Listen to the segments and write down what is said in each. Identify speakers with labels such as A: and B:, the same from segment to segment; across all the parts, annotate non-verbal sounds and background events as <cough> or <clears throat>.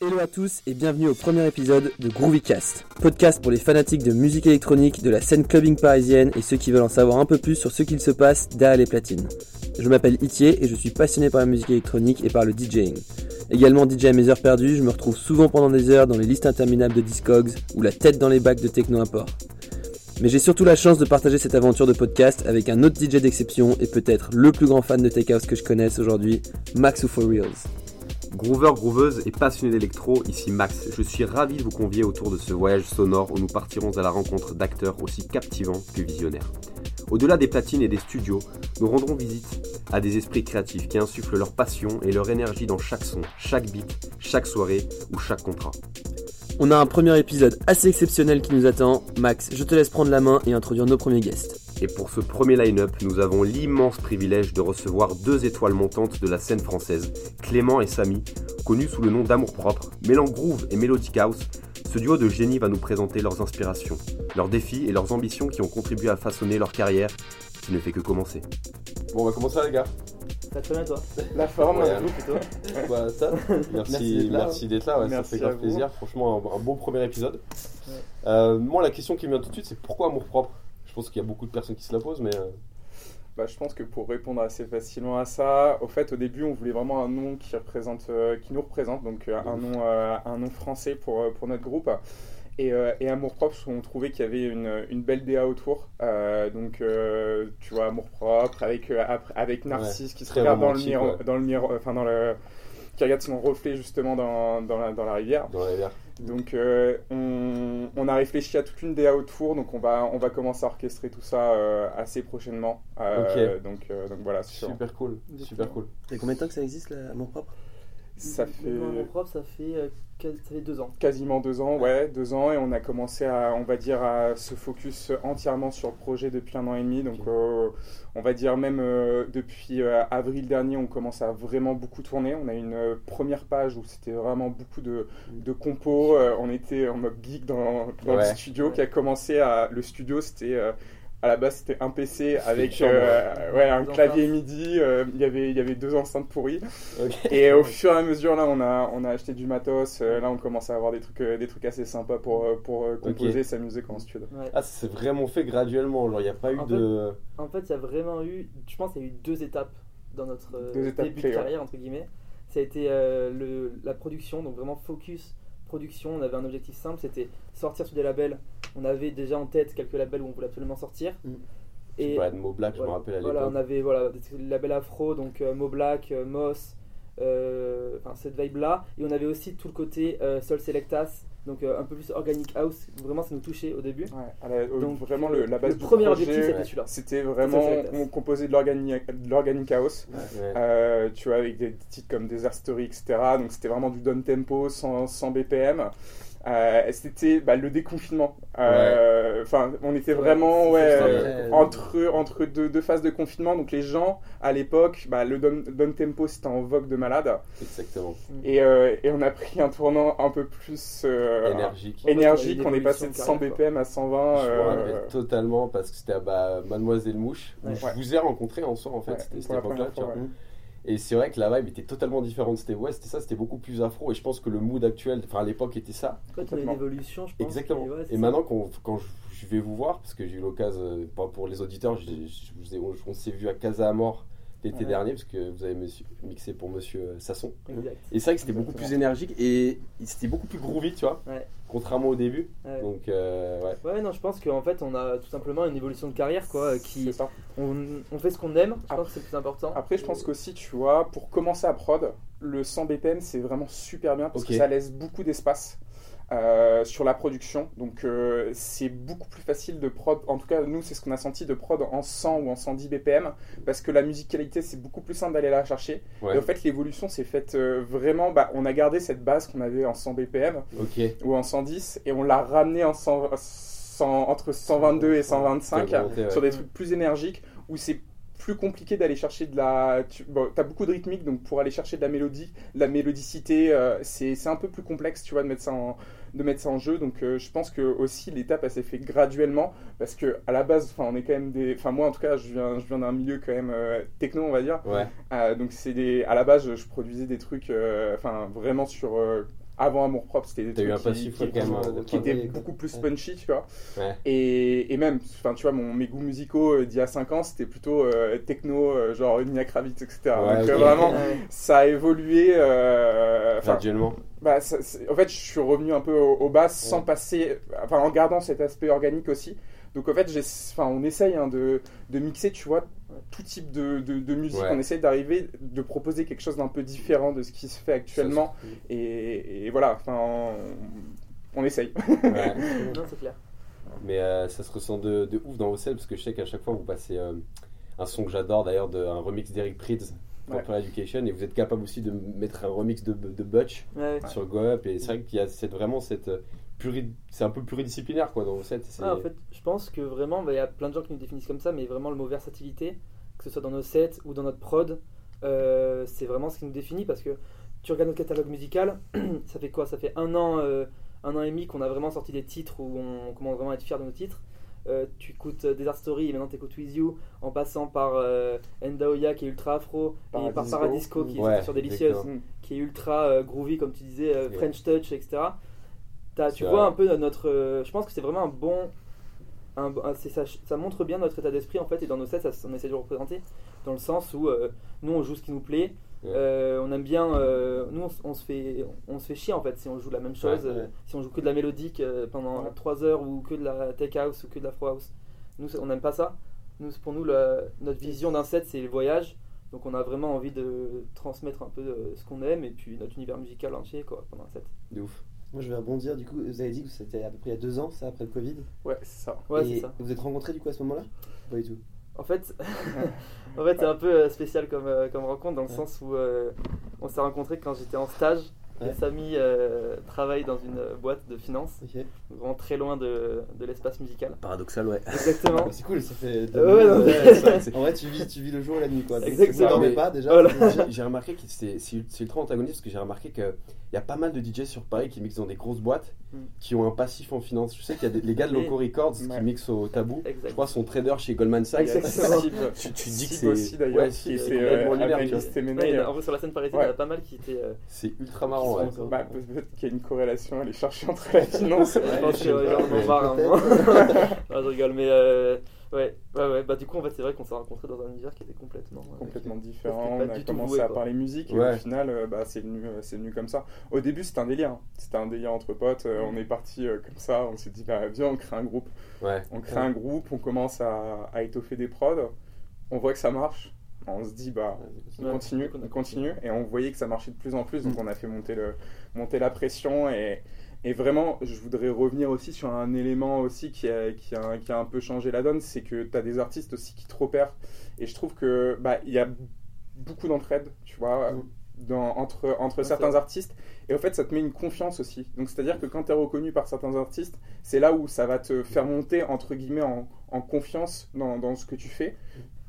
A: Hello à tous et bienvenue au premier épisode de Groovycast, podcast pour les fanatiques de musique électronique, de la scène clubbing parisienne et ceux qui veulent en savoir un peu plus sur ce qu'il se passe derrière les platines. Je m'appelle Itier et je suis passionné par la musique électronique et par le DJing. Également DJ à mes heures perdues, je me retrouve souvent pendant des heures dans les listes interminables de Discogs ou la tête dans les bacs de techno import. Mais j'ai surtout la chance de partager cette aventure de podcast avec un autre DJ d'exception et peut-être le plus grand fan de Tech House que je connaisse aujourd'hui, Max ou For Reals.
B: Groover, grooveuse et passionné d'électro, ici Max. Je suis ravi de vous convier autour de ce voyage sonore où nous partirons à la rencontre d'acteurs aussi captivants que visionnaires. Au-delà des platines et des studios, nous rendrons visite à des esprits créatifs qui insufflent leur passion et leur énergie dans chaque son, chaque beat, chaque soirée ou chaque contrat.
A: On a un premier épisode assez exceptionnel qui nous attend. Max, je te laisse prendre la main et introduire nos premiers guests.
B: Et pour ce premier line-up, nous avons l'immense privilège de recevoir deux étoiles montantes de la scène française, Clément et Samy, connus sous le nom d'Amour Propre, mêlant groove et melodic house. Ce duo de génie va nous présenter leurs inspirations, leurs défis et leurs ambitions qui ont contribué à façonner leur carrière, qui ne fait que commencer.
C: Bon, on va commencer les gars.
D: Ça te bien toi
E: La forme,
C: Ouais.
E: vous plutôt. <laughs>
C: Bah, ça, merci, merci d'être là, ouais,
E: Merci
C: ça fait
E: à
C: grave plaisir. Franchement, un, un bon premier épisode.
D: Ouais.
C: Euh, moi, la question qui me vient tout de suite, c'est pourquoi amour propre pense qu'il y a beaucoup de personnes qui se la posent, mais euh,
E: Bah, je pense que pour répondre assez facilement à ça, au fait, au début, on voulait vraiment un nom qui, représente, euh, qui nous représente, donc euh, un, nom, euh, un nom français pour, pour notre groupe. Et, et Amour Propre, qu'on trouvait qu'il y avait une, une belle DA autour. Donc, tu vois, Amour Propre, avec, avec Narcisse qui se regarde dans le, miroir,
C: ouais.
E: dans le miroir, enfin, dans le. qui regarde son reflet justement dans, dans, la, dans la rivière.
C: dans la rivière.
E: Donc euh, on, on a réfléchi à toute une DA autour, donc on va, on va commencer à orchestrer tout ça euh, assez prochainement. Euh, donc, euh, donc voilà,
C: Super cool, super cool.
A: Et combien de temps que ça existe, l'amour propre
E: ça fait
D: ça fait, euh, quas- ça fait deux ans.
E: quasiment deux ans, ouais, deux ans, et on a commencé à, on va dire, à se focus entièrement sur le projet depuis un an et demi. Donc euh, on va dire même euh, depuis avril dernier, on commence à vraiment beaucoup tourner. On a une première page où c'était vraiment beaucoup de, de compos. On était en mode geek dans, dans le
C: Ouais.
E: studio qui a commencé à. Le studio, c'était. À la base, c'était un PC avec euh, ouais, un clavier
D: enceintes.
E: MIDI. euh, Il y avait, il y avait deux enceintes pourries. Et au fur et à mesure, là, on a, on a acheté du matos. euh, là, on commence à avoir des trucs, euh, des trucs assez sympas pour, pour composer, s'amuser quand on studio.
D: Ouais.
C: Ah, ça s'est vraiment fait graduellement, genre il n'y a pas eu
D: En
C: de.
D: En fait, il y a vraiment eu, je pense qu'il y a eu deux étapes dans notre début de
E: ouais.
D: carrière, entre guillemets. Ça a été euh, le, la production, donc vraiment focus production. On avait un objectif simple, c'était sortir sur des labels. On avait déjà en tête quelques labels où on voulait absolument sortir.
A: Mm.
D: Et
C: Mo Black, je me
D: voilà,
C: rappelle à
D: voilà,
C: l'époque.
D: on avait voilà, des labels afro, donc euh, Mo Black, euh, Moss, euh, enfin cette vibe là. Et on avait aussi tout le côté euh, Soul Selectas, donc euh, un peu plus organic house. Vraiment, ça nous touchait au début.
E: Ouais, la-
D: Donc,
E: vraiment, le, la base
D: le
E: du
D: premier
E: projet,
D: objectif, c'était celui-là.
E: c'était vraiment, on composait de l'organic de l'organic house.
C: Ouais.
E: Euh, tu vois, avec des titres comme Desert Story, etc. Donc c'était vraiment du down tempo, sans, sans BPM. Euh, c'était bah, le déconfinement. Euh, Enfin, on était vraiment ouais, euh, entre, entre deux, deux phases de confinement. Donc les gens, à l'époque, bah, le down tempo, c'était en vogue de malade.
C: Exactement.
E: Et, euh, et on a pris un tournant un peu plus euh,
C: Énergique.
E: énergique.
D: On
E: est passé de
D: l'évolution
E: 100
D: de carrière, quoi.
E: BPM à 120.
C: Je me
E: euh,
C: rappelle totalement parce que c'était à bah, Mademoiselle Mouche. où
D: Ouais.
C: Je vous ai rencontré en soi en fait,
E: Ouais,
C: c'était cette époque-là. Et c'est vrai que la vibe était totalement différente. C'était ouais, c'était ça, c'était beaucoup plus afro. Et je pense que le mood actuel, enfin à l'époque était ça.
D: Fait, il y a une évolution, je pense.
C: Exactement.
D: et ouais,
C: maintenant, quand, quand je, vais vous voir, parce que j'ai eu l'occasion, euh, pas pour les auditeurs, je on, on s'est vu à Casa Amor l'été
E: Ouais.
C: dernier, parce que vous avez monsieur- mixé pour monsieur euh, Sasson.
D: Exact.
C: Et c'est vrai que c'était beaucoup plus énergique et c'était beaucoup plus groovy, tu vois,
D: Ouais.
C: contrairement au début.
D: Ouais.
C: Donc, euh, ouais.
D: Ouais, non, je pense qu'en fait, on a tout simplement une évolution de carrière, quoi, qui,
E: C'est ça.
D: on, on fait ce qu'on aime, je
E: Après-
D: pense que c'est le plus important.
E: Après, je pense qu'aussi, tu vois, pour commencer à prod, le 100 BPM, c'est vraiment super bien parce que ça laisse beaucoup d'espace euh, sur la production. Donc, euh, c'est beaucoup plus facile de prod. En tout cas, nous, c'est ce qu'on a senti de prod en 100 ou en 110 BPM parce que la musicalité, c'est beaucoup plus simple d'aller la chercher.
C: ouais.
E: Et en fait, l'évolution s'est faite euh, vraiment. Bah, on a gardé cette base qu'on avait en 100 BPM ou en 110 et on l'a ramené en 100, 100 entre 122 et 125
C: T'as augmenté, ouais.
E: sur des trucs plus énergiques où c'est plus compliqué d'aller chercher de la. Tu bon, as beaucoup de rythmique, donc pour aller chercher de la mélodie, de la mélodicité, euh, c'est un peu plus complexe, tu vois, de mettre ça en, de mettre ça en jeu. Donc euh, je pense que aussi l'étape elle s'est fait graduellement parce que à la base, enfin on est quand même des. Enfin moi en tout cas, je viens, je viens d'un milieu quand même euh, techno, on va dire.
C: Ouais.
E: Euh, donc c'est des. À la base, je, je produisais des trucs, enfin vraiment sur. Avant Amour Propre, c'était des trucs
C: un
E: qui,
C: passif,
E: qui-
C: ouais, quand même,
E: qui-
C: euh,
E: qui étaient beaucoup plus punchy, tu vois.
C: Ouais.
E: Et, et même, enfin, tu vois, mon, mes goûts musicaux euh, d'il y a 5 ans, c'était plutôt euh, techno, euh, genre Nia Kravitz, etc.
C: Ouais,
E: Donc vraiment, ça a évolué. euh,
C: Graduellement.
E: bah, ça- en fait, je suis revenu un peu au, au bas sans
C: Ouais.
E: passer, enfin, en gardant cet aspect organique aussi. Donc en fait, j'ai- enfin, on essaye hein, de, de mixer, tu vois, tout type de, de, de musique.
C: Ouais.
E: On essaye d'arriver, de proposer quelque chose d'un peu différent de ce qui se fait actuellement. Et, et voilà, enfin, on, on essaye.
C: Ouais. <laughs>
D: Non, c'est clair.
C: Mais euh, ça se ressent de, de ouf dans vos sets parce que je sais qu'à chaque fois vous passez euh, un son que j'adore d'ailleurs, de- un remix d'Eric Prydz pour
E: Ouais.
C: Education et vous êtes capable aussi de mettre un remix de, de Butch
D: Ouais.
C: sur Go Up et c'est vrai qu'il y a cette, vraiment cette c'est un peu pluridisciplinaire quoi dans vos sets.
D: Ah, en fait, je pense que vraiment, bah, il y a plein de gens qui nous définissent comme ça, mais vraiment le mot versatilité, que ce soit dans nos sets ou dans notre prod, euh, c'est vraiment ce qui nous définit parce que tu regardes notre catalogue musical, <clears throat> ça fait quoi? Ça fait un an, euh, un an et demi qu'on a vraiment sorti des titres où on commence vraiment à être fier de nos titres. Euh, tu écoutes Desert Story et maintenant tu écoutes With You en passant par Endaoya qui est ultra afro et par
E: Paradisco.
D: Qui
C: Ouais,
D: est sur
C: exactement.
D: qui est ultra groovy comme tu disais. French Touch etc Tu vois un peu notre euh, je pense que c'est vraiment un bon un, un- c'est ça, ça montre bien notre état d'esprit en fait et dans nos sets ça, on essaie de le représenter dans le sens où euh, nous on joue ce qui nous plaît
C: Ouais.
D: Euh, on aime bien nous on, se fait on se fait chier en fait si on joue la même chose
C: Ouais,
F: ouais.
D: si on joue que de la mélodique pendant
E: Ouais.
D: 3 heures ou que de la tech house ou que de la fro house nous on n'aime pas ça nous pour nous notre vision d'un set c'est le voyage donc on a vraiment envie de transmettre un peu ce qu'on aime et puis notre univers musical entier quoi pendant un set
C: De ouf.
F: Moi, je vais rebondir. Du coup, vous avez dit que c'était à peu près il y a deux ans, ça, après le Covid.
E: Ouais, c'est ça.
D: ouais
F: Et
D: c'est ça
F: Vous vous êtes rencontrés du coup à ce moment-là? Pas du tout.
D: En fait, <laughs> en fait c'est un peu euh, spécial comme, euh, comme rencontre dans le
F: Ouais.
D: sens où euh, on s'est rencontrés quand j'étais en stage.
F: Ouais.
D: Et Samy euh, travaille dans une boîte de finance,
F: Ok.
D: vraiment très loin de, de l'espace musical.
B: Paradoxal, ouais.
D: Exactement. <laughs>
F: C'est cool, ça fait. deux
D: Euh, ouais,
F: ouais, vrai que En vrai, tu vis, tu vis le jour et la nuit quoi.
D: Exactement.
F: Vous dormez
C: Mais-
F: pas déjà.
D: Voilà.
C: J'ai remarqué que c'est ultra antagoniste parce que j'ai remarqué qu'il y a pas mal de DJ sur Paris qui mixent dans des grosses boîtes
D: Mm.
C: qui ont un passif en finance. Je sais qu'il y a des, les gars de. <laughs> Loco Records
E: Ouais.
C: qui mixent au tabou.
D: Exact.
C: Je crois sont trader chez Goldman Sachs.
E: Il. Steve,
C: Tu, tu dis que c'est
E: aussi d'ailleurs,
C: ouais,
E: qui
C: c'est complètement
E: euh,
C: lunaire,
D: il
E: M&A.
D: en vrai, sur la scène parisienne, il y en a pas mal qui étaient. euh,
C: C'est ultra marrant. Ouais.
E: Bah, peut-être qu'il y a une corrélation à aller chercher entre la finance et
D: je pense hein. Non, <laughs> je rigole, mais euh, ouais, ouais, ouais. Bah, du coup, en fait, c'est vrai qu'on s'est rencontrés dans un univers qui était complètement. euh,
E: complètement différent. On a commencé
D: voué,
E: à parler musique et
C: Ouais.
E: au final, euh, bah, c'est venu, euh, c'est venu comme ça. Au début, c'était un délire. hein. C'était un délire entre potes. euh, on est parti euh, comme ça. On s'est dit, bah, viens, on crée un groupe.
C: Ouais.
E: On crée un groupe, on commence à, à étoffer des prods. On voit que ça marche. On se dit, bah, on
D: Ouais,
E: continue,
D: on
E: continue. Et on voyait que ça marchait de plus en plus. Donc
C: Mm.
E: on a fait monter, le, monter la pression. Et, et vraiment, je voudrais revenir aussi sur un élément aussi qui a, qui a, qui a un peu changé la donne. C'est que tu as des artistes aussi qui te repèrent. Et je trouve que bah, il y a beaucoup d'entraide, tu vois.
F: Mm.
E: Dans, entre, entre certains artistes et au fait ça te met une confiance aussi donc c'est à dire que quand tu es reconnu par certains artistes c'est là où ça va te faire monter entre guillemets en, en confiance dans, dans ce que tu fais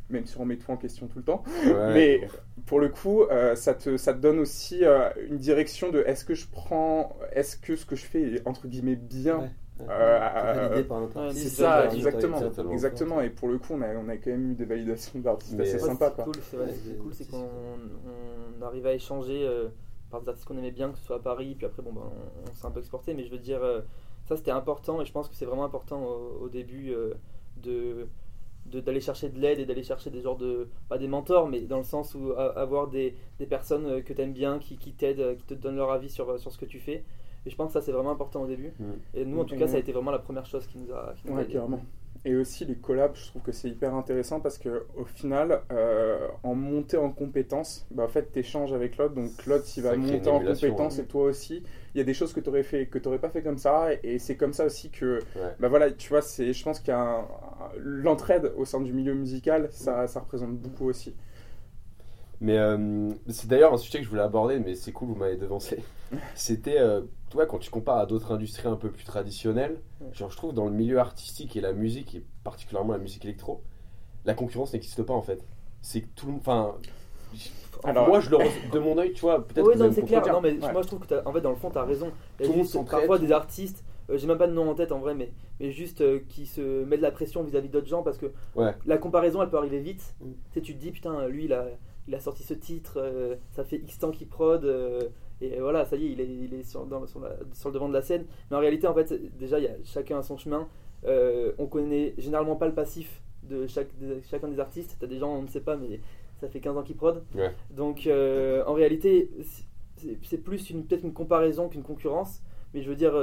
E: même si on met tout en question tout le temps
C: Ouais.
E: mais pour le coup, euh, ça, te, ça te donne aussi euh, une direction de est-ce que je prends, est-ce que ce que je fais est entre guillemets bien
F: Ouais. Ouais.
E: Euh,
F: artiste.
E: C'est ça,
D: ça,
E: exactement.
C: exactement.
E: Exactement. Et pour le coup, on a, on a quand même eu des validations d'artistes
C: Mais,
E: assez
C: euh,
D: Ouais,
E: sympas.
D: c'est
E: Quoi.
D: cool, c'est vrai,
F: Ouais,
D: c'est
F: c'est-
D: cool, c'est qu'on on arrive à échanger euh, par des artistes qu'on aimait bien, que ce soit à Paris, puis après bon, ben, on, on s'est un peu exporté, mais je veux dire, euh, ça c'était important et je pense que c'est vraiment important au, au début euh, de- d'aller chercher de l'aide et d'aller chercher des genres de pas des mentors mais dans le sens où a- avoir des, des personnes euh, que tu aimes bien qui, qui t'aident euh, qui te donnent leur avis sur, sur ce que tu fais et je pense que ça c'est vraiment important au début et nous en tout cas ça a été vraiment la première chose qui nous a, qui nous
E: Ouais, carrément. Et aussi les collabs, je trouve que c'est hyper intéressant parce que au final, euh, en montée en compétences, bah, en fait, tu échanges avec l'autre, donc l'autre il va monter en
C: ouais.
E: et toi aussi. Il y a des choses que tu aurais fait, que t'aurais pas fait comme ça, et c'est comme ça aussi que,
C: Ouais.
E: bah voilà, tu vois, c'est, je pense qu'il y a un- l'entraide au sein du milieu musical, ça, ça représente beaucoup aussi.
C: Mais euh, c'est d'ailleurs un sujet que je voulais aborder, mais c'est cool, vous m'avez devancé. <laughs> C'était, euh, toi, quand tu compares à d'autres industries un peu plus traditionnelles,
D: Ouais.
C: genre je trouve dans le milieu artistique et la musique, et particulièrement la musique électro, la concurrence n'existe pas en fait. C'est que tout le monde. Enfin.
E: Alors-
C: moi, je le <laughs> de mon œil, tu vois, peut-être
D: Oui, non, c'est clair. Non, mais
E: Ouais.
D: moi je trouve que t'as- en fait, dans le fond, tu as raison.
C: Tout le monde
D: parfois des artistes, euh, j'ai même pas de nom en tête en vrai, mais, mais juste euh, qui se mettent de la pression vis-à-vis d'autres gens parce que
C: Ouais.
D: la comparaison elle peut arriver vite.
F: Mm.
D: Tu sais, tu te dis, putain, lui il a, il a sorti ce titre, euh, ça fait X temps qu'il prod, euh, et voilà, ça y est, il est, il est sur, dans- sur la- sur le devant de la scène. Mais en réalité, en fait, déjà, y a chacun a son chemin. Euh, on connaît généralement pas le passif de, chaque, de chacun des artistes. T'as des gens, on ne sait pas, mais ça fait 15 ans qu'ils.
C: Ouais.
D: Donc, en réalité, c'est- c'est plus une- peut-être une comparaison qu'une concurrence. Mais je veux dire,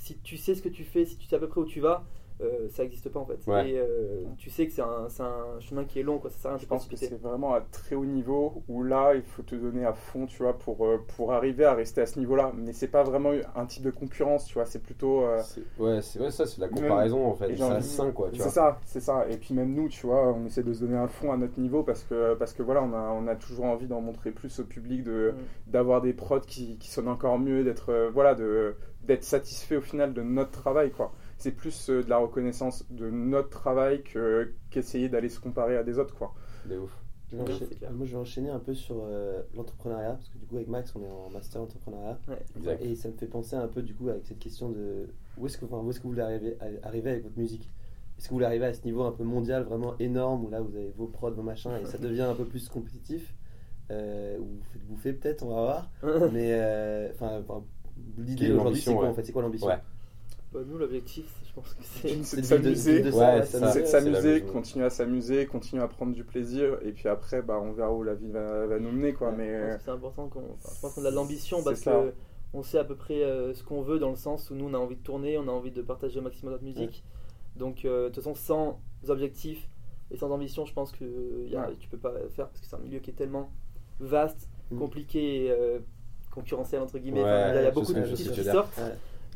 D: si tu sais ce que tu fais, si tu sais à peu près où tu vas, euh, ça n'existe pas en fait.
C: Ouais.
D: Et euh, tu sais que c'est un, c'est un chemin qui est long, quoi. ça sert à rien de
E: Je pense que c'est vraiment à très haut niveau où là, il faut te donner à fond, tu vois, pour, euh, pour arriver à rester à ce niveau-là. Mais c'est pas vraiment un type de concurrence, tu vois, c'est plutôt. euh,
C: C'est- Ouais, c'est ouais, ça, c'est de la comparaison en fait. sain quoi, tu
E: C'est
C: vois.
E: ça, c'est ça. Et puis même nous, tu vois, on essaie de se donner à fond à notre niveau parce que, parce que voilà, on a, on a toujours envie d'en montrer plus au public, de,
D: Mm.
E: d'avoir des prods qui, qui sonnent encore mieux, d'être, euh, voilà, de, d'être satisfait au final de notre travail, quoi. C'est plus euh, de la reconnaissance de notre travail que, qu'essayer d'aller se comparer à des autres, quoi.
C: De ouf.
F: Je vais
D: Ouais,
F: enchaîner-
D: c'est clair.
F: moi, je vais enchaîner un peu sur euh, l'entrepreneuriat, parce que du coup, avec Max, on est en master entrepreneuriat. Et ça me fait penser un peu, du coup, avec cette question de où est-ce que, enfin, où est-ce que vous voulez arriver, avec votre musique? Est-ce que vous voulez arriver à ce niveau un peu mondial, vraiment énorme, où là, vous avez vos prods, vos machins, et ça <laughs> devient un peu plus compétitif? Euh, Ou vous faites bouffer, peut-être, on va voir. <laughs> Mais, euh, enfin, l'idée
C: est
F: aujourd'hui, c'est
C: l'ambition,
F: quoi,
C: ouais.
F: en fait? C'est quoi l'ambition?
C: Ouais.
D: Bah, nous, l'objectif, je pense que c'est.
E: De s'amuser.
F: vivre de- de ça,
C: Ouais,
F: ouais,
C: c'est
F: s'amuser.
C: ça.
E: C'est de
C: c'est la
E: s'amuser,
C: maison.
E: continuer à s'amuser, continuer à prendre du plaisir, et puis après, bah, on verra où la vie va, va nous mener, quoi.
F: Ouais,
E: Mais
D: Je pense
E: euh,
D: que c'est important qu'on. enfin, je pense qu'on a de l'ambition parce
E: ça.
D: que on sait à peu près euh, ce qu'on veut dans le sens où nous on a envie de tourner, on a envie de partager au maximum notre musique. Donc euh, de toute façon sans objectif et sans ambition, je pense que y a,
E: Ouais.
D: tu peux pas faire parce que c'est un milieu qui est tellement vaste,
F: Mm.
D: compliqué, et, euh, concurrentiel entre guillemets.
C: Ouais,
D: Enfin, il y a- beaucoup
C: sais
D: de petits qui sortent.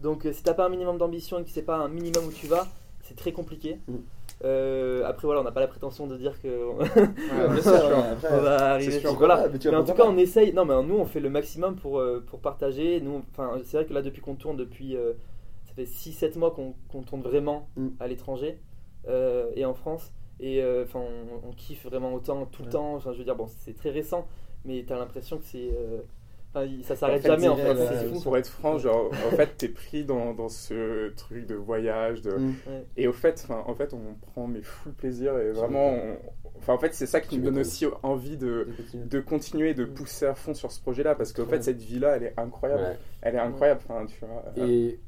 D: Donc euh, si t'as pas un minimum d'ambition et que tu sais pas un minimum où tu vas, c'est très compliqué.
F: Mm.
D: Euh, après voilà, on n'a pas la prétention de dire que
E: ouais, <laughs>
F: Bien sûr,
E: sûr.
F: ouais, après,
D: on va arriver.
E: sûr.
D: Voilà.
F: Mais
D: en tout cas, on essaye. Non, mais nous, on fait le maximum pour, euh, pour partager. Nous, enfin, c'est vrai que là, depuis qu'on tourne, depuis euh, ça fait 6-7 mois qu'on qu'on tourne vraiment
F: Mm.
D: à l'étranger euh, et en France. Et euh, enfin, on, on kiffe vraiment autant tout le
F: Ouais.
D: temps. Enfin, je veux dire, bon, c'est très récent, mais t'as l'impression que c'est, euh, enfin, ça s'arrête jamais en fait. fou.
E: Pour être franc, genre, en fait, t'es pris dans, dans ce truc de voyage, de,
F: Mm.
D: Ouais.
E: Et au fait, enfin, en fait, on prend mais full plaisir et vraiment, on- enfin, en fait, c'est ça qui nous donne aussi envie de,
F: De continuer.
E: de de pousser à fond sur ce projet-là parce qu'en fait, cette vie-là, elle est incroyable.
C: Ouais.
E: Elle est incroyable, enfin, tu vois.
C: Et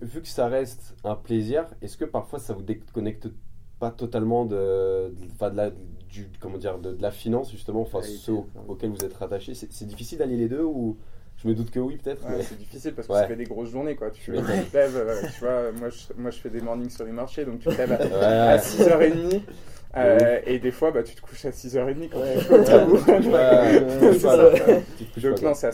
C: vu que ça reste un plaisir, est-ce que parfois ça vous déconnecte pas totalement de, de, enfin, de la, du, comment dire, de, de la finance justement, enfin ceux
F: ouais.
C: auxquels vous êtes rattaché C'est difficile d'allier les deux ou je me doute que oui peut-être.
E: Ouais,
C: mais-
E: c'est difficile parce que ça fait des grosses journées, quoi. Tu, te lèves, euh, tu vois, moi je, moi je fais des mornings sur les marchés, donc tu te lèves à,
C: Ouais.
E: à 6h30 euh, et des fois, bah, tu te couches à 6h30 quand tu
C: Ouais, <laughs> Tu
E: non, c'est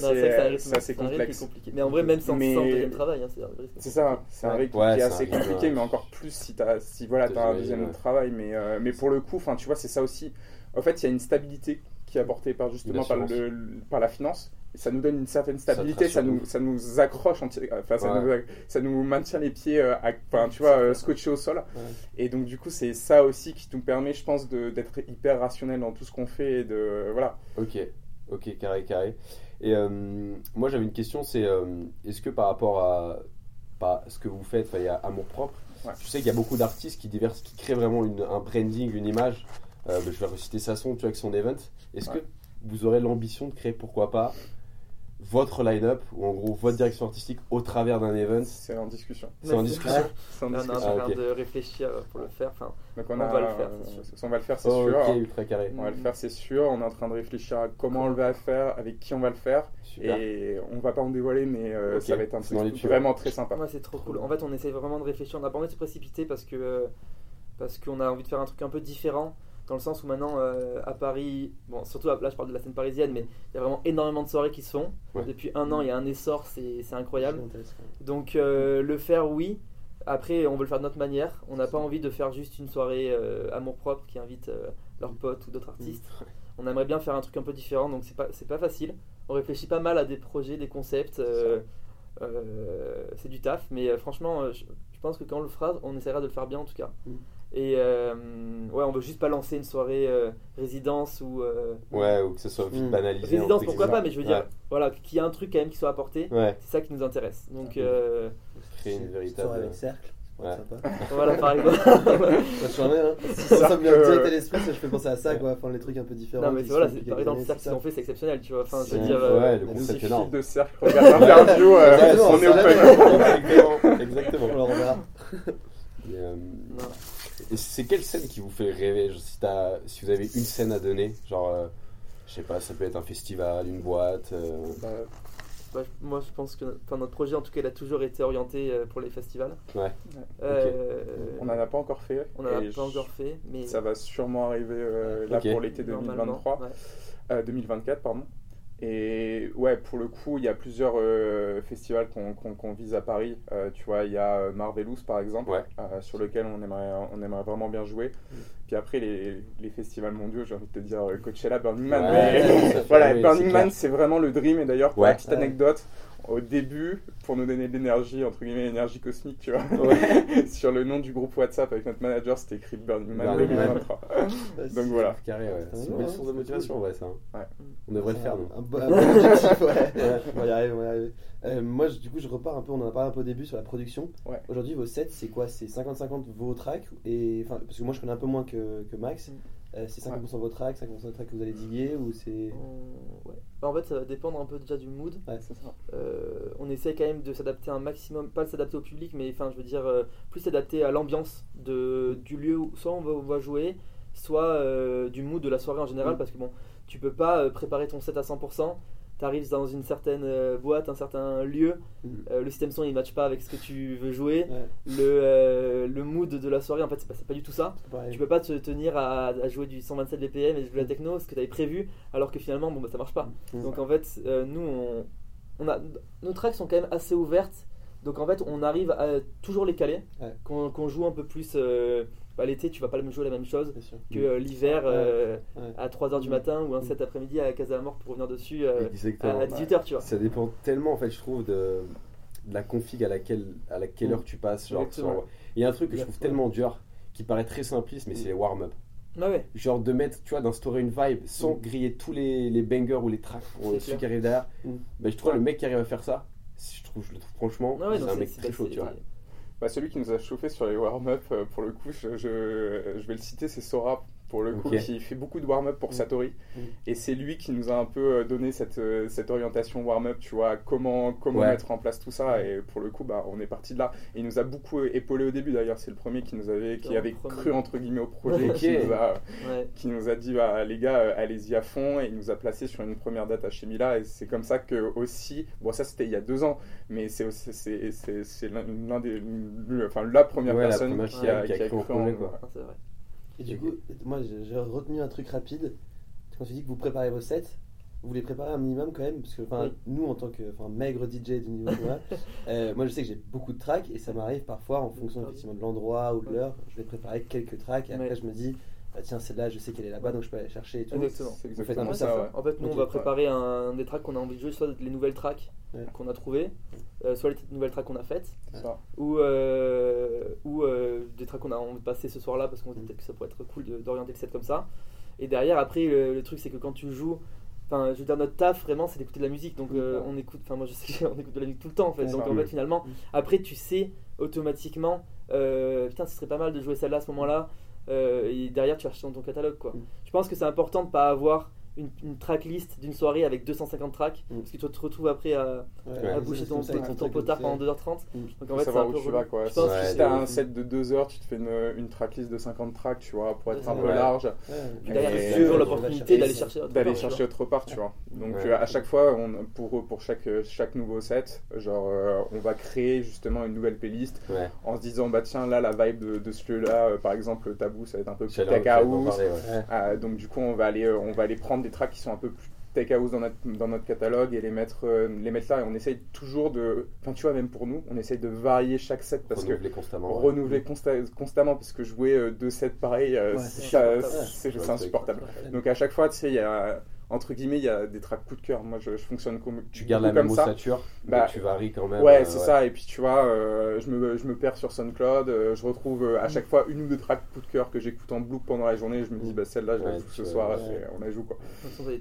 E: assez, complexe.
D: compliqué. Mais en vrai, même sans,
E: Mais-
D: sans deuxième travail, hein, c'est un rythme.
E: C'est ça, c'est un rythme
C: Ouais,
E: qui est assez
C: rythme,
E: compliqué,
C: ouais.
E: mais encore plus si, as, si voilà, tu as un deuxième
C: ouais.
E: travail. Mais, euh, mais pour le coup, enfin, tu vois, c'est ça aussi. En fait, il y a une stabilité qui est apportée par, justement par,
C: assurance.
E: le, par la finance. Et ça nous donne une certaine stabilité, ça, nous, ça nous accroche, enfin, ça,
C: Ouais.
E: nous, ça nous maintient les pieds, euh, à- tu vois, euh, scotchés au sol.
F: Ouais.
E: Et donc, du coup, c'est ça aussi qui nous permet, je pense, d'être hyper rationnel dans tout ce qu'on fait. Et de, voilà.
C: Ok, ok, carré, carré. Et euh, moi j'avais une question, c'est euh, est-ce que par rapport à, pas ce que vous faites, il y a Amour Propre,
E: Ouais.
C: tu sais qu'il y a beaucoup d'artistes qui, créent vraiment une- un branding, une image. Euh, je vais reciter Sasson, tu vois, avec son event. Est-ce
E: Ouais.
C: que vous aurez l'ambition de créer, pourquoi pas, votre line-up, ou en gros votre direction artistique au travers d'un event
E: C'est en discussion.
C: C'est en discussion
E: C'est en
D: on est en
E: discussion.
C: Ah,
D: train
C: ok.
D: de réfléchir pour le faire. Enfin,
E: Donc, on,
D: on
E: a,
D: va le faire,
E: euh,
D: c'est sûr.
E: on va le faire, c'est
C: Oh,
E: sûr.
C: Carré.
E: On va le faire, c'est sûr. On est en train de réfléchir à comment on le va faire, avec qui on va le faire.
C: Super.
E: Et on va pas en dévoiler, mais euh, ça va être un truc
C: tuyaux.
E: vraiment très sympa.
D: Ouais, c'est trop cool. En fait, on essaie vraiment de réfléchir. On n'a pas envie de se précipiter parce que euh, parce qu'on a envie de faire un truc un peu différent. Dans le sens où maintenant, euh, à Paris, bon, surtout là, je parle de la scène parisienne, mais il y a vraiment énormément de soirées qui se font.
C: Ouais.
D: Depuis un an, il y a un essor, c'est c'est incroyable. Donc, euh, le faire, oui. Après, on veut le faire de notre manière. On n'a pas envie de faire juste une soirée euh, amour propre qui invite euh, leurs potes ou d'autres artistes. On aimerait bien faire un truc un peu différent, donc c'est pas, c'est pas facile. On réfléchit pas mal à des projets, des concepts. euh, euh, c'est du taf, mais euh, franchement, je, je pense que quand on le fera, on essaiera de le faire bien en tout cas.
F: Mm.
D: Et euh, ouais, on veut juste pas lancer une soirée euh, résidence ou. euh,
C: Ouais, ou que ce soit vite
F: Mm.
C: banalisé.
D: résidence, pourquoi pas, mais je veux dire, voilà, qu'il y a un truc quand même qui soit apporté.
C: Ouais.
D: C'est ça qui nous intéresse. Donc, euh,
C: créer une véritable.
F: histoire avec Cercle, c'est
C: Ouais.
F: sympa. <laughs>
D: Voilà, par exemple. <laughs>
F: Hein. <laughs> Si ça me vient direct à l'esprit, ça, je peux penser à ça, quoi. Enfin, les trucs un peu différents.
D: non, mais voilà, par exemple, le cercle
F: ça.
D: ont fait, c'est exceptionnel, tu vois. Enfin, je veux
F: C'est-
D: dire. euh,
C: ouais, le concept énorme.
E: de cercle, regarde l'interview, euh, on est
F: rêve.
C: Exactement. Exactement.
F: On
C: euh,
D: non.
C: et c'est quelle scène qui vous fait rêver Genre, si, t'as- si vous avez une scène à donner, genre, euh, je sais pas, ça peut être un festival, une boîte. euh,
E: Bah,
D: Bah, je- moi, je pense que enfin, notre projet, en tout cas, il a toujours été orienté euh, pour les festivals.
C: Ouais.
D: Euh,
E: on n'en a pas encore fait.
D: on en a
E: et
D: pas encore fait, mais
E: Ça va sûrement arriver euh, là
C: Ok.
E: pour l'été
D: normalement,
E: 2023.
D: ouais.
E: Euh, 2024, pardon. Et ouais, pour le coup, il y a plusieurs euh, festivals qu'on qu'on- qu'on vise à Paris. Euh, tu vois, il y a euh, Marvelous par exemple,
C: Ouais.
E: euh, sur lequel on aimerait, on aimerait vraiment bien jouer. Puis après, les, les festivals mondiaux, j'ai envie de te dire euh, Coachella, Burning Man.
C: Ouais,
E: mais- <laughs> voilà, Burning. Man, c'est vraiment le dream. Et d'ailleurs, pour
C: Ouais.
E: la petite
F: Ouais.
E: anecdote, au début, pour nous donner de l'énergie, entre guillemets, l'énergie cosmique, tu vois,
C: Ouais. <laughs>
E: sur le nom du groupe WhatsApp avec notre manager, c'était écrit Burning Man
C: Burning Man.
E: 2023.
F: Ouais,
E: Donc voilà.
C: Carré, ouais. C'est une belle source de motivation,
F: cool.
C: ouais, ça. hein.
E: Ouais.
C: On devrait le faire, nous.
F: Un, bon- objectif, <laughs> ouais. On va y arriver, on va y arriver. Euh, moi, je- du coup, je repars un peu, on en a parlé un peu au début sur la production.
E: Ouais.
F: Aujourd'hui, vos sets, c'est quoi? C'est 50-50 vos tracks et, enfin, Parce que moi, je connais un peu moins que, que Max.
D: Mm.
F: Euh, c'est 50% vos tracks, 50% des tracks que vous allez diguer ou c'est.
D: On- ouais. Bah, en fait, ça va dépendre un peu déjà du mood.
F: Ouais,
E: C'est ça.
D: Euh, on essaie quand même de s'adapter un maximum, pas de s'adapter au public, mais enfin, je veux dire, euh, plus s'adapter à l'ambiance de, du lieu où soit on va, on va jouer, soit euh, du mood de la soirée en général,
F: Mm.
D: parce que bon, tu peux pas euh, préparer ton set à 100%. Tu arrives dans une certaine euh, boîte, un certain lieu,
F: Mm.
D: euh, le système son il matche pas avec ce que tu veux jouer,
F: Ouais,
D: le, euh, le mood de la soirée en fait c'est pas, pas du tout ça. Tu peux pas te tenir à, à jouer du 127 BPM et jouer la techno, ce que tu avais prévu, alors que finalement bon, bah, ça marche pas.
F: Mm.
D: Donc en fait, euh, nous, on, on a, nos tracks sont quand même assez ouvertes. Donc en fait, on arrive à toujours les caler.
F: Ouais.
D: Qu'on qu'on joue un peu plus. Bah, L'été, tu vas pas même jouer la même chose que euh, l'hiver euh,
F: Ouais.
D: à 3h du
F: Mm.
D: matin ou un
F: Mm.
D: 7 après-midi à Casa Amor pour revenir dessus euh, à 18h, tu vois.
C: Ça dépend tellement, en fait, je trouve, de, de la config à laquelle, à laquelle
F: Mm.
C: heure tu passes. Genre, Il y a un truc que je trouve tellement dur, qui paraît très simpliste, mais
F: Mm.
C: c'est les warm-up.
D: Ah ouais,
C: Genre de mettre, tu vois, d'instaurer une vibe sans
F: Mm.
C: griller tous les, les bangers ou les tracks pour
D: clair.
C: qui arrive derrière.
F: Mm.
C: Bah, je trouve le mec qui arrive à faire ça, je trouve, je le trouve franchement,
D: Ah
C: c'est un mec très chaud, tu vois.
E: Bah, celui qui nous a chauffé sur les warm-up, euh, pour le coup, je, je, je vais le citer, c'est Sora, pour le coup, qui fait beaucoup de warm-up pour
F: Mm.
E: Satori.
F: Mm.
E: Et c'est lui qui nous a un peu euh, donné cette, euh, cette orientation warm-up, tu vois, comment, comment
C: Ouais.
E: mettre en place tout ça. Et pour le coup, bah, on est parti de là. Et il nous a beaucoup épaulé au début d'ailleurs, c'est le premier qui nous avait, qui avait
D: premier.
E: cru entre guillemets au projet, qui, nous a,
D: ouais.
E: qui nous a dit, bah, les gars, euh, allez-y à fond. Et il nous a placé sur une première date à Chemila. Et c'est comme ça que aussi, bon, ça c'était il y a deux ans, mais c'est aussi- c'est c'est- c'est l'un des, enfin, la première
C: Ouais, la
E: personne
C: première
E: qui, a,
C: qui a
E: qui a
C: cru en
E: cru en-
C: quoi.
D: Ah, c'est vrai.
F: Et du coup, moi j'ai retenu un truc rapide. Quand tu dis que vous préparez vos sets, vous les préparez un minimum quand même Parce que
D: Oui.
F: nous, en tant que maigre DJ du niveau <laughs> euh, moi je sais que j'ai beaucoup de tracks et ça m'arrive parfois en fonction effectivement de l'endroit ou de l'heure, je vais préparer quelques tracks et après je me dis, bah, tiens, celle-là, je sais qu'elle est là-bas donc je peux aller chercher et tout.
D: Exactement.
E: C'est
F: Vous
E: exactement
F: un peu
E: ça,
F: ça,
E: ouais.
D: En fait, nous, on va
F: ouais.
D: préparer un, des tracks qu'on a envie de jouer, soit les nouvelles tracks
F: Ouais.
D: qu'on a trouvées, euh, soit les nouvelles tracks qu'on a faites, ou, euh, ou euh, des tracks qu'on a envie de passer ce soir-là parce qu'on se dit
F: Mm.
D: peut-être que ça pourrait être cool d'orienter le set comme ça. Et derrière, après, le, le truc, c'est que quand tu joues, enfin, je veux dire, notre taf vraiment, c'est d'écouter de la musique. Donc, euh,
F: Ouais.
D: on écoute, enfin, moi, je sais qu'on <laughs> écoute de la musique tout le temps en fait. Donc, en fait, finalement,
F: Mm.
D: après, tu sais automatiquement, euh, putain, ce serait pas mal de jouer celle-là à ce moment-là. euh, et derrière, tu cherches dans ton catalogue, quoi.
F: Mm.
D: Je pense que c'est important de pas avoir une, une tracklist d'une soirée avec 250 tracks,
F: Mm.
D: parce que tu te retrouves après à,
F: Ouais,
D: à
F: ouais,
D: boucher ton,
F: ça,
D: ton
F: track
D: potard pendant
F: ça.
D: 2h30.
F: Mm.
D: Donc en fait, c'est
E: savoir
D: un
E: où
D: peu
E: tu vas quoi.
D: Je pense
C: Ouais,
D: que
E: si
D: c'est-
E: t'as un set de 2 heures, tu te fais une, une tracklist de 50 tracks, tu vois, pour être un peu
C: Ouais.
E: large,
F: Ouais,
D: derrière,
E: Et-
D: c'est toujours
E: et-
D: l'opportunité d'aller chercher autre
E: d'aller chercher autre part, tu vois. Donc
C: Ouais.
E: euh, à chaque fois, on, pour, pour chaque, chaque nouveau set, genre euh, on va créer justement une nouvelle playlist
C: Ouais.
E: en se disant bah tiens là la vibe de, ce lieu-là, euh, par exemple Tabou, ça va être un peu plus
C: ouais.
E: Euh, donc du coup on va aller euh, on va aller prendre des tracks qui sont un peu plus tech house dans notre, dans notre catalogue et les mettre euh, les mettre là et on essaye toujours de enfin tu vois même pour nous on essaye de varier chaque set parce que
C: Renouveler constamment. ouais.
E: renouveler consta- constamment parce que jouer euh, deux sets pareils euh,
F: Ouais,
E: c'est
F: insupportable.
E: c'est
C: Ouais,
E: c'est insupportable
F: Ouais.
E: donc à chaque fois tu sais il y a entre guillemets, il y a des tracks coup de cœur. Moi, je, je fonctionne comme
C: Tu gardes la même
E: comme ça.
C: ossature,
E: Bah,
C: tu varies quand même.
E: Ouais,
C: euh,
E: c'est ça. Et puis tu vois, euh, je, me, je me perds sur SoundCloud. euh, je retrouve euh, à chaque fois une ou deux tracks coup de cœur que j'écoute en boucle pendant la journée. Je me dis, bah celle-là, je la
C: Ouais,
E: joue ce
C: tu-
E: soir.
F: ouais.
E: et on la joue quoi.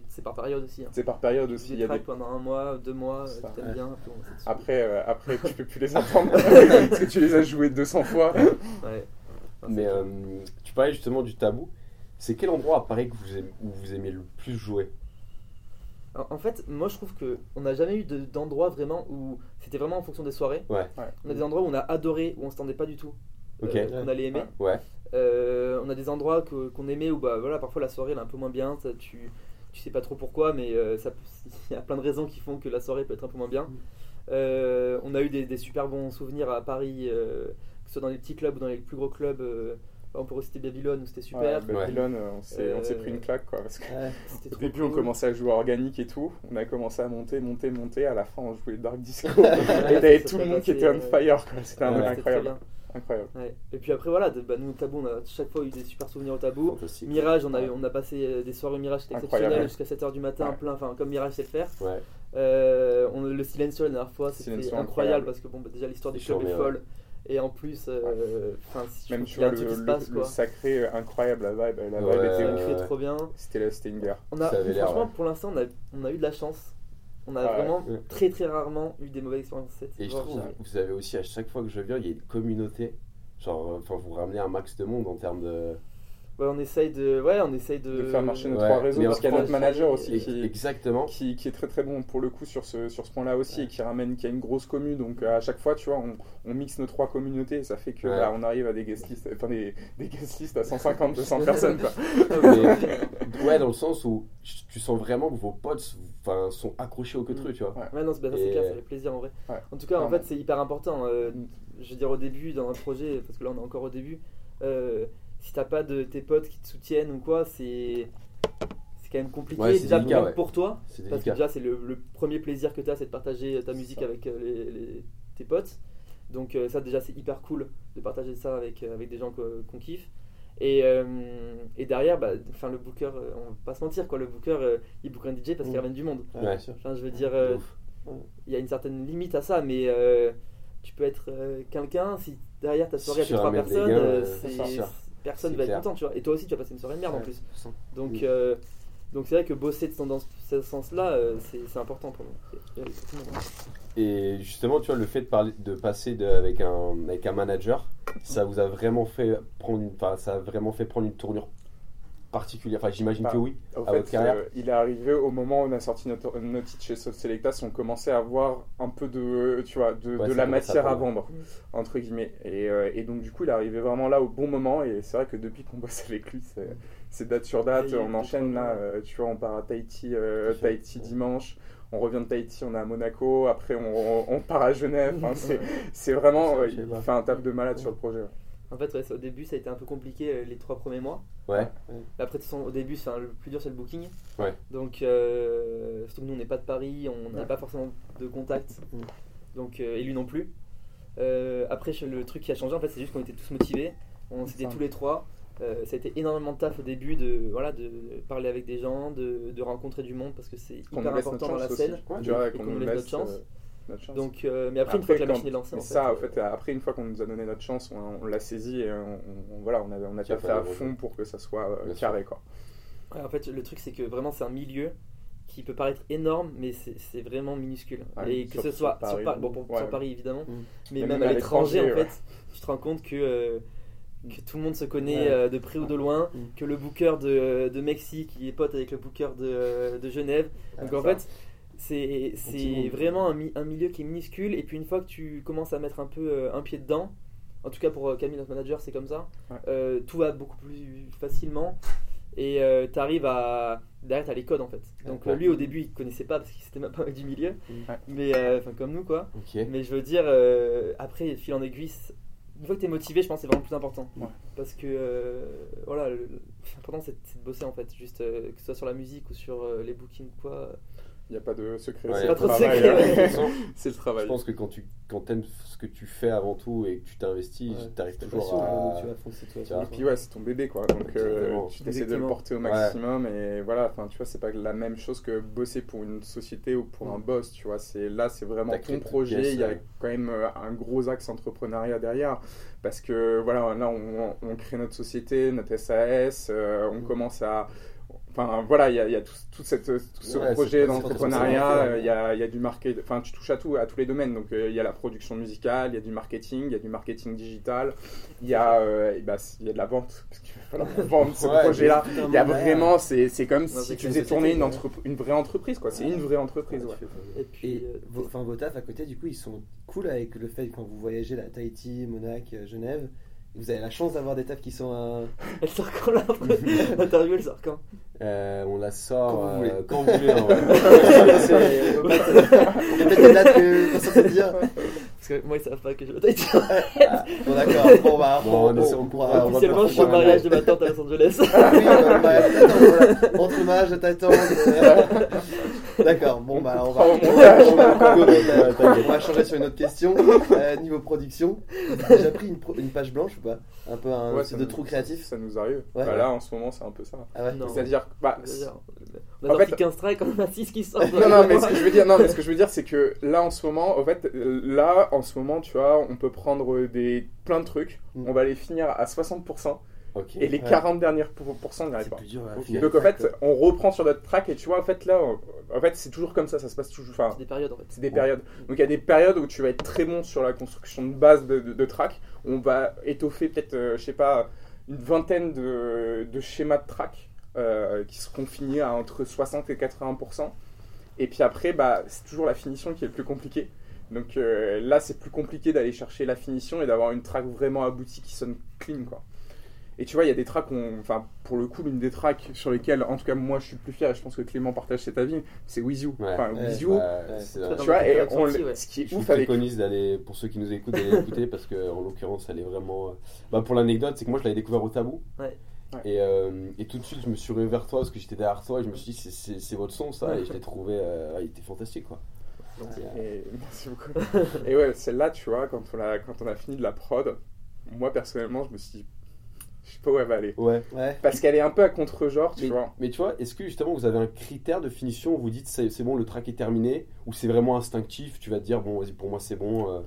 D: C'est- par période aussi. hein.
E: C'est par période
D: Tu
E: aussi. Il y a
D: tracks
E: des...
D: pendant un mois, deux mois, euh,
F: ouais.
D: bien.
E: Après, euh, après, tu peux plus les <laughs> entendre parce que tu les as joués 200 fois.
D: Ouais. Enfin,
C: Mais euh, tu parlais justement du tabou. C'est quel endroit à Paris que vous aimez, où vous aimez le plus jouer?
D: En fait, moi je trouve que on n'a jamais eu de- d'endroit vraiment où c'était vraiment en fonction des soirées.
C: Ouais.
D: On a des endroits où on a adoré, où on s'attendait pas du tout. Euh, on allait aimer.
C: Ouais.
D: Euh, on a des endroits qu'on aimait où bah voilà parfois la soirée elle est un peu moins bien. ça, tu tu sais pas trop pourquoi, mais euh, ça <laughs> il y a plein de raisons qui font que la soirée peut être un peu moins bien. Euh, on a eu des, des super bons souvenirs à Paris, euh, que ce soit dans les petits clubs ou dans les plus gros clubs. Euh, on pourrait citer Babylone où c'était super.
E: Ouais, Babylone, euh, on s'est on s'est
D: Euh,
E: pris une claque quoi. Parce que
F: Ouais. <laughs>
D: C'était
E: Au
D: trop
E: début, on commençait à jouer organique et tout. On a commencé à monter, monter, monter. À la fin, on jouait Dark Disco. <laughs> et avait tout le monde qui était on
D: euh,
E: fire. quoi. C'était un
C: Ouais,
E: truc
D: C'était très
E: incroyable.
D: bien.
E: incroyable.
D: Ouais. Et puis après, voilà, de, bah, nous, Tabou, on a chaque fois eu des super souvenirs au Tabou.
C: Fantastique.
D: Mirage, on a,
E: Ouais.
D: eu- on a passé euh, des soirées au Mirage, c'était
E: Incroyable.
D: exceptionnel, jusqu'à 7h du matin,
E: Ouais.
D: plein, enfin, comme Mirage sait le faire.
C: Ouais.
D: Euh, on, le Silencio la dernière fois, c'était incroyable,
E: incroyable.
D: parce que bon, bah, déjà l'histoire du club est folle. Et en plus, euh, enfin, si
E: Même
D: truc
E: le, le-
D: passe,
E: le
D: quoi.
E: sacré euh, incroyable, la vibe. La vibe
C: Ouais,
E: était
C: ouais.
D: trop bien.
E: C'était c'était une guerre.
D: On a, franchement,
C: ouais.
D: pour l'instant, on a, on a eu de la chance. On a
E: Ah ouais.
D: vraiment
C: Ouais.
D: très très rarement eu des mauvaises expériences. cette-
C: Et je
D: genre,
C: trouve, vous avez aussi, à chaque fois que je viens, il y a une communauté. Genre, euh, enfin, vous ramenez un max de monde en termes de.
D: Ouais, on essaye de, ouais, on essaye de,
E: De faire marcher nos
C: Ouais,
E: trois réseaux.
C: mais
E: Parce qu'il y a notre manager
D: et-
E: aussi qui,
C: Exactement.
E: qui, qui est très très bon pour le coup sur ce, sur ce point-là aussi et qui ramène qui a une grosse commu donc euh, à chaque fois tu vois on, on mixe nos trois communautés et ça fait que
C: Ouais.
E: bah, on arrive à des guest lists enfin des, des guest lists à 150 200 <laughs> personnes quoi.
C: Mais- <laughs> ouais, dans le sens où tu sens vraiment que vos potes enfin, sont accrochés au queutru, tu vois.
E: Ouais.
D: Ouais, non, c'est ça, c'est
C: Et-
D: clair, ça fait plaisir en vrai.
E: Ouais.
D: En tout cas, en fait, c'est hyper important. euh, je veux dire, au début, dans un projet, parce que là, on est encore au début, euh, si t'as pas de tes potes qui te soutiennent ou quoi, c'est. C'est quand même compliqué
C: Ouais, c'est
D: déjà
C: délicat,
D: pour,
C: ouais.
D: pour toi, parce que déjà c'est le, le premier plaisir que tu as, c'est de partager ta musique avec euh, les, les- tes potes. Donc euh, ça déjà c'est hyper cool de partager ça avec, euh, avec des gens qu'on kiffe. Et, euh, et derrière, bah, enfin, le booker, on va pas se mentir, quoi, le booker euh, il book un DJ parce qu'il
F: Mm.
D: ramène du monde.
F: Ouais.
D: Enfin, je veux dire, euh, il y a une certaine limite à ça, mais euh, tu peux être euh, quelqu'un, si derrière ta soirée
C: tu
D: trois personnes, c'est-. Personne
C: C'est
D: va être content, tu vois. Et toi aussi, tu vas passer une soirée de merde en plus. Donc, euh, donc c'est vrai que bosser dans, dans ce sens-là, euh, c'est important pour nous. Et-
C: justement, tu vois, le fait de, parler, de passer de- avec, un, avec un manager, ça vous a vraiment fait prendre une, ça a vraiment fait prendre une tournure particulière. Enfin, j'imagine
E: Bah,
C: que oui.
E: Au
C: À votre
E: fait,
C: carrière
E: euh, il est arrivé au moment où on a sorti notre, notre titre chez Soft Selectas, on commençait à avoir un peu de, tu vois, de,
C: Ouais,
E: de la matière à vendre, entre guillemets. Et, euh, et donc du coup, il est arrivé vraiment là au bon moment. Et c'est vrai que depuis qu'on bosse avec lui, c'est, date sur date. On enchaîne là, euh, tu vois, on part à Tahiti, euh. Tahiti dimanche. On revient de Tahiti, on est à Monaco. Après, on, on part à Genève. <laughs> Enfin, c'est, vraiment, fait un taf de malade sur le projet.
D: En fait, ouais, au début, ça a été un peu compliqué euh, les trois premiers mois.
C: Ouais.
D: Après, de toute façon, au début, enfin, le plus dur, c'est le booking.
C: Ouais.
D: Donc, euh, surtout que nous, on n'est pas de Paris, on n'a
E: Ouais.
D: pas forcément de contact.
F: Mm.
D: Donc, euh, et lui non plus. Euh, après, le truc qui a changé, en fait, c'est juste qu'on était tous motivés. On s'était tous les trois. Euh, ça a été énormément de taf au début de, voilà, de parler avec des gens, de, de rencontrer du monde parce que c'est
E: Qu'on
D: hyper important dans la scène.
E: aussi.
C: Ouais,
D: et
E: qu'on nous
D: laisse notre chance.
E: Euh, notre chance.
D: Donc, euh, mais après, une fois que la machine est lancée, en
E: c'est ça,
D: fait,
E: en fait, après une fois qu'on nous a donné notre chance, on, on l'a saisi et on, on- voilà, on a, on a taffé
C: pas
E: à fond pour que ça soit euh, carré, quoi.
D: Ouais, en fait, le truc, c'est que vraiment, c'est un milieu qui peut paraître énorme, mais c'est vraiment minuscule.
E: Ouais,
D: et que
E: sur-
D: ce
E: sur
D: soit
E: Paris,
D: sur, Par- bon, pour-
E: ouais.
D: sur Paris, évidemment,
F: Mm.
D: mais
E: Mais
D: même,
E: même
D: à
E: à
D: l'étranger, en fait, tu te rends compte que, euh, que tout le monde se connaît
F: Ouais.
D: euh, de près ou de loin,
F: Mm.
D: que le booker de, de Mexique, il est pote avec le booker de, de Genève. Donc en
E: ça.
D: fait, c'est vraiment un, mi- un milieu qui est minuscule, et puis une fois que tu commences à mettre un peu euh, un pied dedans, en tout cas pour euh, Camille, notre manager, c'est comme ça,
E: Ouais.
D: euh, tout va beaucoup plus facilement. Et tu arrives à. Derrière, t'as les codes en fait. Donc
C: Ouais.
D: lui, au début, il connaissait pas parce qu'il s'était même pas du milieu.
E: Ouais.
D: Mais enfin, comme nous, quoi. Mais je veux dire, après, fil en aiguille, une fois que tu es motivé, je pense que c'est vraiment plus important.
E: Ouais.
D: Parce que, euh, voilà, l'important c'est c'est de bosser en fait. Juste euh, que ce soit sur la musique ou sur euh, les bookings ou quoi.
E: Il n'y a pas de secret.
C: Ouais,
E: c'est
D: pas trop de
E: travail,
D: secret, <laughs> ouais.
E: C'est le
C: Je
E: travail.
C: pense que quand tu quand aimes ce que tu fais avant tout et que tu t'investis,
F: Ouais,
C: tu arrives toujours
F: passion,
C: à.
F: tu vas.
E: Et puis ouais, c'est ton bébé quoi, donc euh, tu essaies de le porter au maximum et voilà, enfin tu vois, c'est pas la même chose que bosser pour une société ou pour un boss, tu vois, c'est là c'est vraiment ton projet,
C: pièce,
E: il y a
C: ouais.
E: quand même euh, un gros axe entrepreneuriat derrière parce que voilà, là on, on crée notre société, notre SAS, euh, on commence à Enfin voilà, il y a, il y a tout, tout cette, tout ce
C: Ouais,
E: projet d'entrepreneuriat, euh, il y a, il y a du market, enfin tu touches à tout, à tous les domaines. Donc euh, il y a la production musicale, il y a du marketing, il y a du marketing digital, il y a, euh, bah, il y a de la vente, parce qu'il va falloir <laughs> vendre ce
C: Ouais,
E: projet-là. Il y a vraiment, c'est c'est comme si
D: c'est
E: tu
D: une
E: faisais tourner une,
D: ouais.
E: entrep- une vraie entreprise, quoi. C'est une vraie entreprise, ouais.
D: Et puis,
F: Et
D: euh,
F: vos, enfin, vos tafs à côté, du coup, ils sont cool avec le fait quand vous voyagez à Tahiti, Monaco, Genève. Vous avez la chance d'avoir des tafs qui sont euh,
D: elle sort quand là <laughs> L'interview, elle sort quand
C: Euh, on la sort
F: Quand vous
C: euh,
F: voulez.
C: quand vous voulez. en vrai. <laughs>
F: C'est- on peut pas te- on peut mettre des dates que qu'on censé dire.
D: Parce que moi, ils savent pas que je vais
F: Ah, bon, d'accord. Bon, bah,
C: Bon, on
F: on, on
C: on
F: pourra.
C: pourra-
F: on va
D: Officiellement, je suis au
F: on va-
D: mariage de ma tante à Los Angeles.
F: Oui, bah, bah, attends, voilà. Entre l'hommage de ta tante. euh, D'accord, bon, bah, on va. On va- on va changer sur une autre question. Euh, niveau production, vous avez déjà pris une, pro- une page blanche ou pas Un peu un
E: Ouais,
F: de
E: nous-
F: trou créatif
E: Ça nous arrive.
F: Ouais.
E: Bah, là, en ce moment, c'est un peu ça.
F: Ah ouais.
E: C'est-à-dire, bah,
D: On
E: En
D: a sorti
E: fait-
D: 15 tracks, on en a 6 qui sortent.
E: non, non, mais ce que je veux dire, non, mais ce que je veux dire, c'est que là, en ce moment, en fait, là, en ce moment, tu vois, on peut prendre des plein de trucs,
F: Mm.
E: on va les finir à 60%, Et les
F: Ouais.
E: 40 dernières pour- pourcents, on n'y pas.
F: plus dur.
E: Donc en fait, on reprend sur notre track et tu vois, en fait là, on- en fait c'est toujours comme ça, ça se passe toujours. Enfin,
D: C'est des périodes en fait.
E: c'est des périodes. Donc il y a des périodes où tu vas être très bon sur la construction de base de, de, de track. On va étoffer peut-être, euh, je sais pas, une vingtaine de, de schémas de track euh, qui seront finis à entre 60 et 80%. Et puis après, bah, c'est toujours la finition qui est le plus compliqué. Donc euh, là, c'est plus compliqué d'aller chercher la finition et d'avoir une track vraiment aboutie qui sonne clean, quoi. Et tu vois, il y a des tracks, on- enfin, pour le coup, l'une des tracks sur lesquelles, en tout cas, moi, je suis le plus fier, et je pense que Clément partage cet avis, c'est With You.
C: Ouais.
E: Enfin,
F: Ouais.
E: With You,
D: dans
E: tu vois, et on,
D: sorti, ouais.
E: ce qui est
C: Je vous
E: ouf avec.
C: préconise d'aller, pour ceux qui nous écoutent, d'aller l'écouter parce que en l'occurrence, elle est vraiment. Bah, pour l'anecdote, c'est que moi je l'avais découvert au tabou.
D: Ouais.
E: Ouais.
C: Et, euh, et tout de suite, je me suis revenu vers toi parce que j'étais derrière toi et je me suis dit, c'est- votre son ça. Et je l'ai trouvé, euh, il était fantastique quoi.
D: Donc,
C: Et, euh,
E: Et, merci beaucoup. et ouais, celle-là, tu vois, quand on, a, quand on a fini de la prod, moi, personnellement, je me suis dit, je sais pas où elle va aller.
C: Ouais.
F: Ouais.
E: Parce qu'elle est un peu à contre-genre, tu
C: Mais,
E: vois.
C: mais tu vois, est-ce que justement vous avez un critère de finition où vous dites c'est c'est bon, le track est terminé ou c'est vraiment instinctif Tu vas te dire, bon, vas-y, pour moi c'est bon. euh,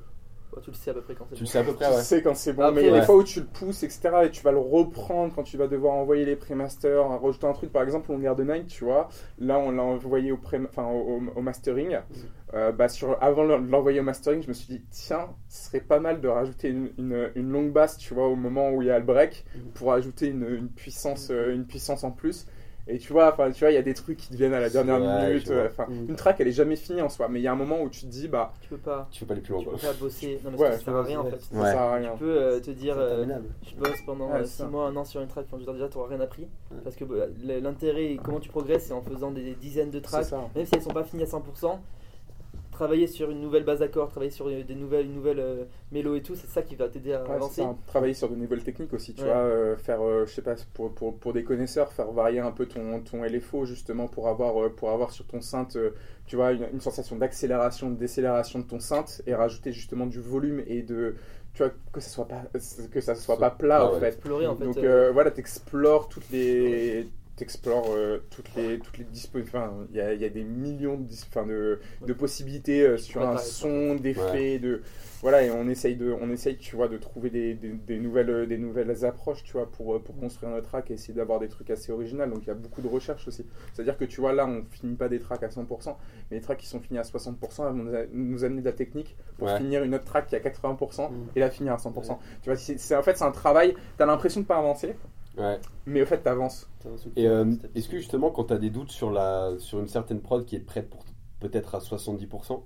D: tu le sais à peu près quand c'est
C: tu le
D: bon.
C: sais à peu près,
E: Tu sais quand c'est bon,
D: Après,
E: mais il y a des fois où tu le pousses, etc. Et tu vas le reprendre quand tu vas devoir envoyer les prémasters, rajouter un truc. Par exemple, Longer the Night, tu vois. Là, on l'a envoyé au, pré enfin, au, au- au mastering. Euh, bah, sur, avant de l'envoyer au mastering, je me suis dit, tiens, ce serait pas mal de rajouter une, une, une longue basse, tu vois, au moment où il y a le break, pour ajouter une, une puissance, euh, une puissance en plus. Et tu vois, enfin, tu vois, il y a des trucs qui deviennent à la dernière minute. euh, Enfin,
F: Mm.
E: une track, elle est jamais finie en soi, mais il y a un moment où tu te dis, bah,
D: Tu peux pas,
C: Tu peux pas aller plus loin
D: tu peux pas bosser. Non, mais
E: Ouais,
D: ça sert à rien en
F: ouais.
D: fait.
E: ça
C: Ouais.
E: sert à rien.
D: Tu peux euh, te dire, euh, je bosse pendant
E: Ouais,
D: 6
E: c'est ça.
D: mois, un an sur une track, enfin, je veux dire, déjà, tu n'auras rien appris.
F: Ouais.
D: Parce que bah, l'intérêt, comment tu progresses, c'est en faisant des dizaines de tracks, même si elles sont pas finies à 100%. Travailler sur une nouvelle base d'accords, travailler sur euh, des nouvelles, une nouvelle euh, mélo et tout, c'est ça qui va t'aider à
E: Ouais,
D: avancer.
E: ça. Travailler sur de nouvelles techniques aussi, tu
D: Ouais.
E: vois, euh, faire, euh, je sais pas, pour, pour, pour des connaisseurs, faire varier un peu ton, ton LFO justement pour avoir, euh, pour avoir sur ton synth, euh, tu vois, une, une sensation d'accélération, de décélération de ton synth et rajouter justement du volume et de, tu vois, que ça soit pas, que ça soit pas plat
C: Ah
E: en fait.
D: Explorer en fait.
E: Donc
D: euh,
E: euh, voilà, t'explores toutes les t'explores euh, toutes les toutes les dispo- enfin il y a, il y a des millions de, dis- enfin, de, de possibilités euh, sur un son d'effets de voilà et on essaye de on essaye tu vois de trouver des, des, des nouvelles des nouvelles approches tu vois pour pour construire notre track et essayer d'avoir des trucs assez originaux. Donc il y a beaucoup de recherche aussi. C'est à dire que tu vois là on finit pas des tracks à 100% mais les tracks qui sont finis à 60% elles vont nous, amener de la technique pour
C: Ouais.
E: finir une autre track qui est à 80%
F: Mm.
E: et la finir à 100%
F: Ouais.
E: tu vois c'est c'est- en fait c'est un travail. T'as l'impression de pas avancer
C: Ouais.
E: mais au fait t'avances
F: un
C: Et euh, est-ce que justement, quand tu as des doutes sur, la, sur une certaine prod qui est prête pour peut-être à 70%,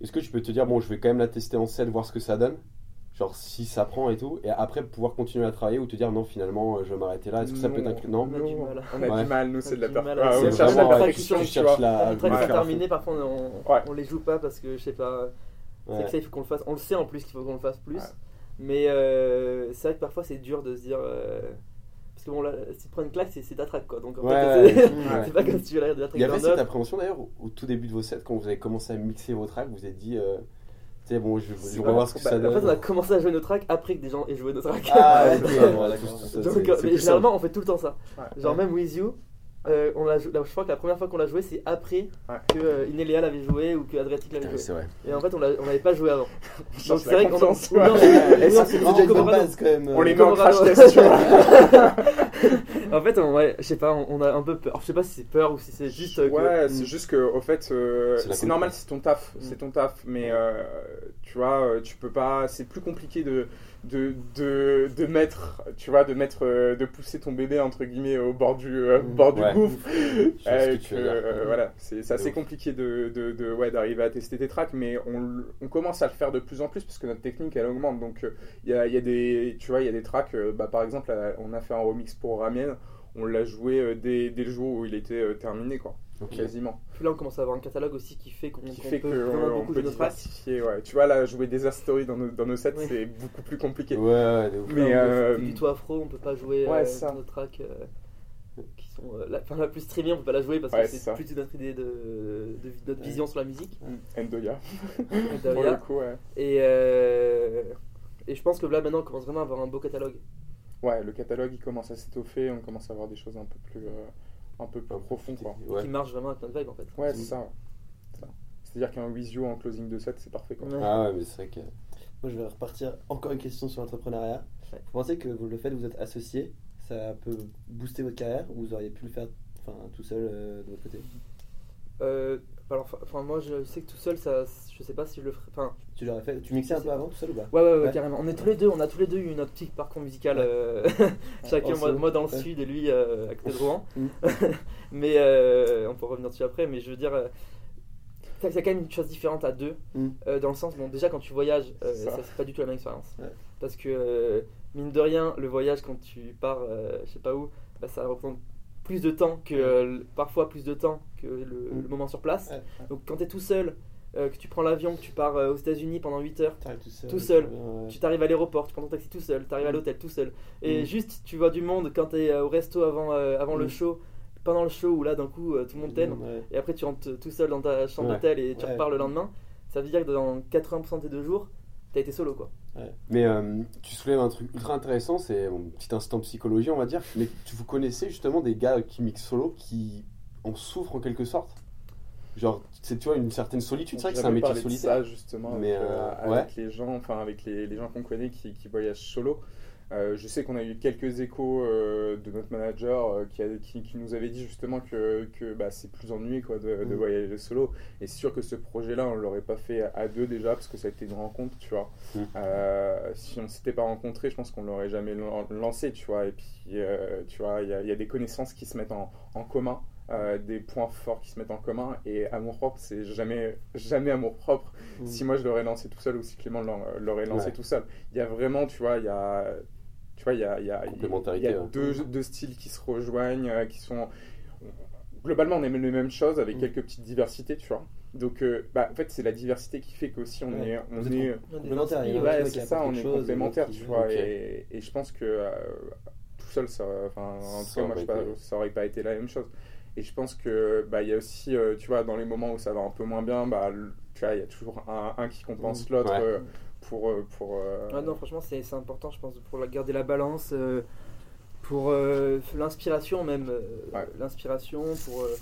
C: est-ce que tu peux te dire, bon, je vais quand même la tester en 7, voir ce que ça donne? Genre si ça prend et tout, et après pouvoir continuer à travailler ou te dire, non, finalement, euh, je vais m'arrêter là. Est-ce que ça peut
E: Non.
C: être Non?
D: On a du mal.
E: On a
C: Ouais.
E: du mal, nous,
D: On
E: c'est
D: a
E: de la
D: mal
E: Ah, on cherche
C: vraiment,
E: la perfection,
C: tu
E: tu vois.
C: la-
D: les tracks sont terminés, parfois on,
E: Ouais.
D: on les joue pas parce que je sais pas. C'est
C: Ouais.
D: que ça, il faut qu'on le fasse. On le sait en plus qu'il faut qu'on le fasse plus.
E: Ouais.
D: Mais euh, c'est vrai que parfois c'est dur de se dire. euh, Parce que bon, là, si tu prends une claque, c'est track quoi. Donc en
C: Ouais,
D: fait, c'est
C: ouais. <laughs>
D: c'est pas comme si tu veux la, de la track
C: Il y avait cette appréhension d'ailleurs au, au tout début de vos sets quand vous avez commencé à mixer vos tracks, vous vous êtes dit, euh, tu sais, bon, je, je vais
D: Ouais.
C: voir ce que
D: Bah,
C: ça
D: En
C: donne.
D: fait, on a commencé à jouer nos tracks après que des gens aient joué nos tracks.
C: Ah, <laughs>
F: Ouais, ouais,
C: ça,
D: Donc, euh, mais généralement, on fait tout le temps ça.
E: Ouais.
D: Genre, même With You, euh, on là, je crois que la première fois qu'on l'a joué, c'est après
E: Ouais.
D: que euh, Inelia l'avait joué ou que Adriatic l'avait joué.
C: Vrai.
D: Et en fait, on n'avait pas joué avant. <laughs> Donc, c'est vrai qu'on
F: même.
E: On les met en crash test. <laughs>
D: En fait, on, ouais, je sais pas, on, on a un peu peur. Je sais pas si c'est peur ou si c'est juste. euh, que-
E: Ouais, c'est juste que, au fait, euh,
C: C'est
E: normal, c'est ton taf,
D: Mm.
E: c'est ton taf, mais euh, tu vois, tu peux pas, c'est plus compliqué de, de, de, de mettre, tu vois, de mettre, euh, de pousser ton bébé entre guillemets au bord du, euh, bord du
C: Ouais.
E: gouffre. Euh,
C: que
E: euh, voilà, c'est c'est assez compliqué de, de, de- ouais, d'arriver à tester tes tracks, mais on, on commence à le faire de plus en plus parce que notre technique elle augmente. Donc euh, il y, a, il y a des, tu vois, il y a des tracks. bah, par exemple, on a fait un remix pour Ramien. On l'a joué euh, dès, dès le jour où il était euh, terminé, quoi, quasiment.
D: Puis là, on commence à avoir un catalogue aussi qui fait qu'on
E: fait
D: peut vraiment
E: on
D: beaucoup
E: peut
D: tracks.
E: diversifier. Ouais. Tu vois, là, jouer des stories dans nos, dans nos sets,
D: Oui.
E: c'est beaucoup plus compliqué.
C: Ouais, ouais, de.
E: Mais, euh,
D: Du tout afro, on peut pas jouer
E: ouais,
D: euh, nos tracks euh, qui sont euh, la, enfin, la plus streamée, on peut pas la jouer parce
E: Ouais,
D: que
E: c'est
D: plus de notre idée de, de notre
F: Ouais.
D: vision sur la musique.
E: Endoya,
D: Et <laughs>
E: pour
D: derrière.
E: le coup, ouais.
D: Et, euh, et je pense que là maintenant on commence vraiment à avoir un beau catalogue.
E: Ouais, le catalogue il commence à s'étoffer, on commence à avoir des choses un peu plus, euh, un peu plus profondes, quoi.
C: Ouais.
D: qui marche vraiment avec notre vibe en fait.
E: Ouais, c'est ça. ouais. C'est ça. C'est-à-dire qu'un Visio en closing de set, c'est parfait, quoi.
D: Ouais.
C: Ah ouais, mais c'est vrai que.
F: Moi, je vais repartir encore une question sur l'entrepreneuriat.
D: Ouais.
F: Vous pensez que vous le faites, vous êtes associé, ça peut booster votre carrière ou vous auriez pu le faire enfin, tout seul euh, de votre côté?
D: Euh, alors, enfin moi je sais que tout seul ça, je sais pas si je le ferais. Enfin,
F: Tu l'aurais fait Tu mixais un peu avant tout seul ou pas?
D: Ouais, ouais, ouais,
F: Ouais.
D: carrément. On est tous les deux, on a tous les deux eu notre petit parcours musical. Euh, <laughs> chacun, moi, moi dans le sud et lui euh, à côté de Rouen. <laughs> Mais euh, on peut revenir dessus après. Mais je veux dire, euh, ça- c'est quand même une chose différente à deux.
F: Mm.
D: Euh, dans le sens, bon, déjà quand tu voyages,
E: ça.
D: c'est pas du tout la même expérience. Parce que, mine de rien, le voyage quand tu pars, je sais pas où, bah, ça représente plus de temps que, euh, le- parfois plus de temps que le,
F: Mm.
D: le moment sur place. Donc quand tu es tout seul, euh, que tu prends l'avion, que tu pars euh, aux États-Unis pendant 8 heures,
F: tout seul.
D: Tout seul.
F: Ouais.
D: tu t'arrives à l'aéroport, tu prends ton taxi tout seul, tu arrives à
F: Mm.
D: l'hôtel tout seul. Et
F: Mm.
D: juste, tu vois du monde quand tu es au resto avant, euh, avant le show, pendant le show où là d'un coup euh, tout le monde t'aime.
F: Ouais.
D: Et après tu rentres tout seul dans ta chambre
C: Ouais.
D: d'hôtel et tu
F: Ouais.
D: repars le lendemain. Ça veut dire que dans 80% des deux jours, tu as été solo quoi.
C: Mais euh, tu soulèves un truc ultra intéressant, c'est un petit instant psychologie, on va dire. Mais tu vous connaissez justement des gars qui mixent solo qui en souffrent en quelque sorte? Genre, c'est tu vois, une certaine solitude, c'est vrai que c'est un métier solitaire.
E: Ça, justement,
C: Mais,
E: avec,
C: euh,
E: euh,
C: ouais.
E: les gens, enfin avec les, les gens qu'on connaît qui, qui voyagent solo. Euh, je sais qu'on a eu quelques échos euh, de notre manager euh, qui, a- qui, qui nous avait dit justement que, que bah, c'est plus ennuyé quoi, de, de
F: Mm.
E: voyager solo. Et c'est sûr que ce projet-là, on l'aurait pas fait à deux déjà parce que ça a été une rencontre, tu vois.
C: Mm.
E: Si on s'était pas rencontré, je pense qu'on l'aurait jamais lan- lancé, tu vois. Et puis, tu vois, il y, a- il y a des connaissances qui se mettent en, en commun. euh, des points forts qui se mettent en commun et amour propre c'est jamais jamais amour propre
F: Mm.
E: si moi je l'aurais lancé tout seul ou si Clément l'aurait lancé
C: Ouais.
E: tout seul il y a vraiment tu vois il y a tu vois il y a, il y a,
C: Complémentarité,
E: il y a
C: ouais.
E: deux, deux styles qui se rejoignent euh, qui sont globalement on aime les mêmes choses avec
F: Mm.
E: quelques petites diversités tu vois donc euh, bah, en fait c'est la diversité qui fait qu'aussi on
F: Ouais.
E: est on est
F: Complémentaires, il y en a
E: Ouais,
F: qui
E: c'est ça, on est
F: d'autres
E: tu vois. Et, et je pense que euh, tout seul, ça, en tout cas, moi,
C: aurait
E: je sais pas,
C: été-
E: ça aurait pas été la même chose. Et je pense que bah, il y a aussi, euh, tu vois, dans les moments où ça va un peu moins bien, bah, le- tu vois, il y a toujours un, un qui compense l'autre
C: Ouais.
E: Pour, euh, pour. euh,
D: Ah non, franchement, c'est c'est important, je pense, pour garder la balance, euh, pour euh, l'inspiration même. euh,
E: Ouais.
D: L'inspiration, pour euh,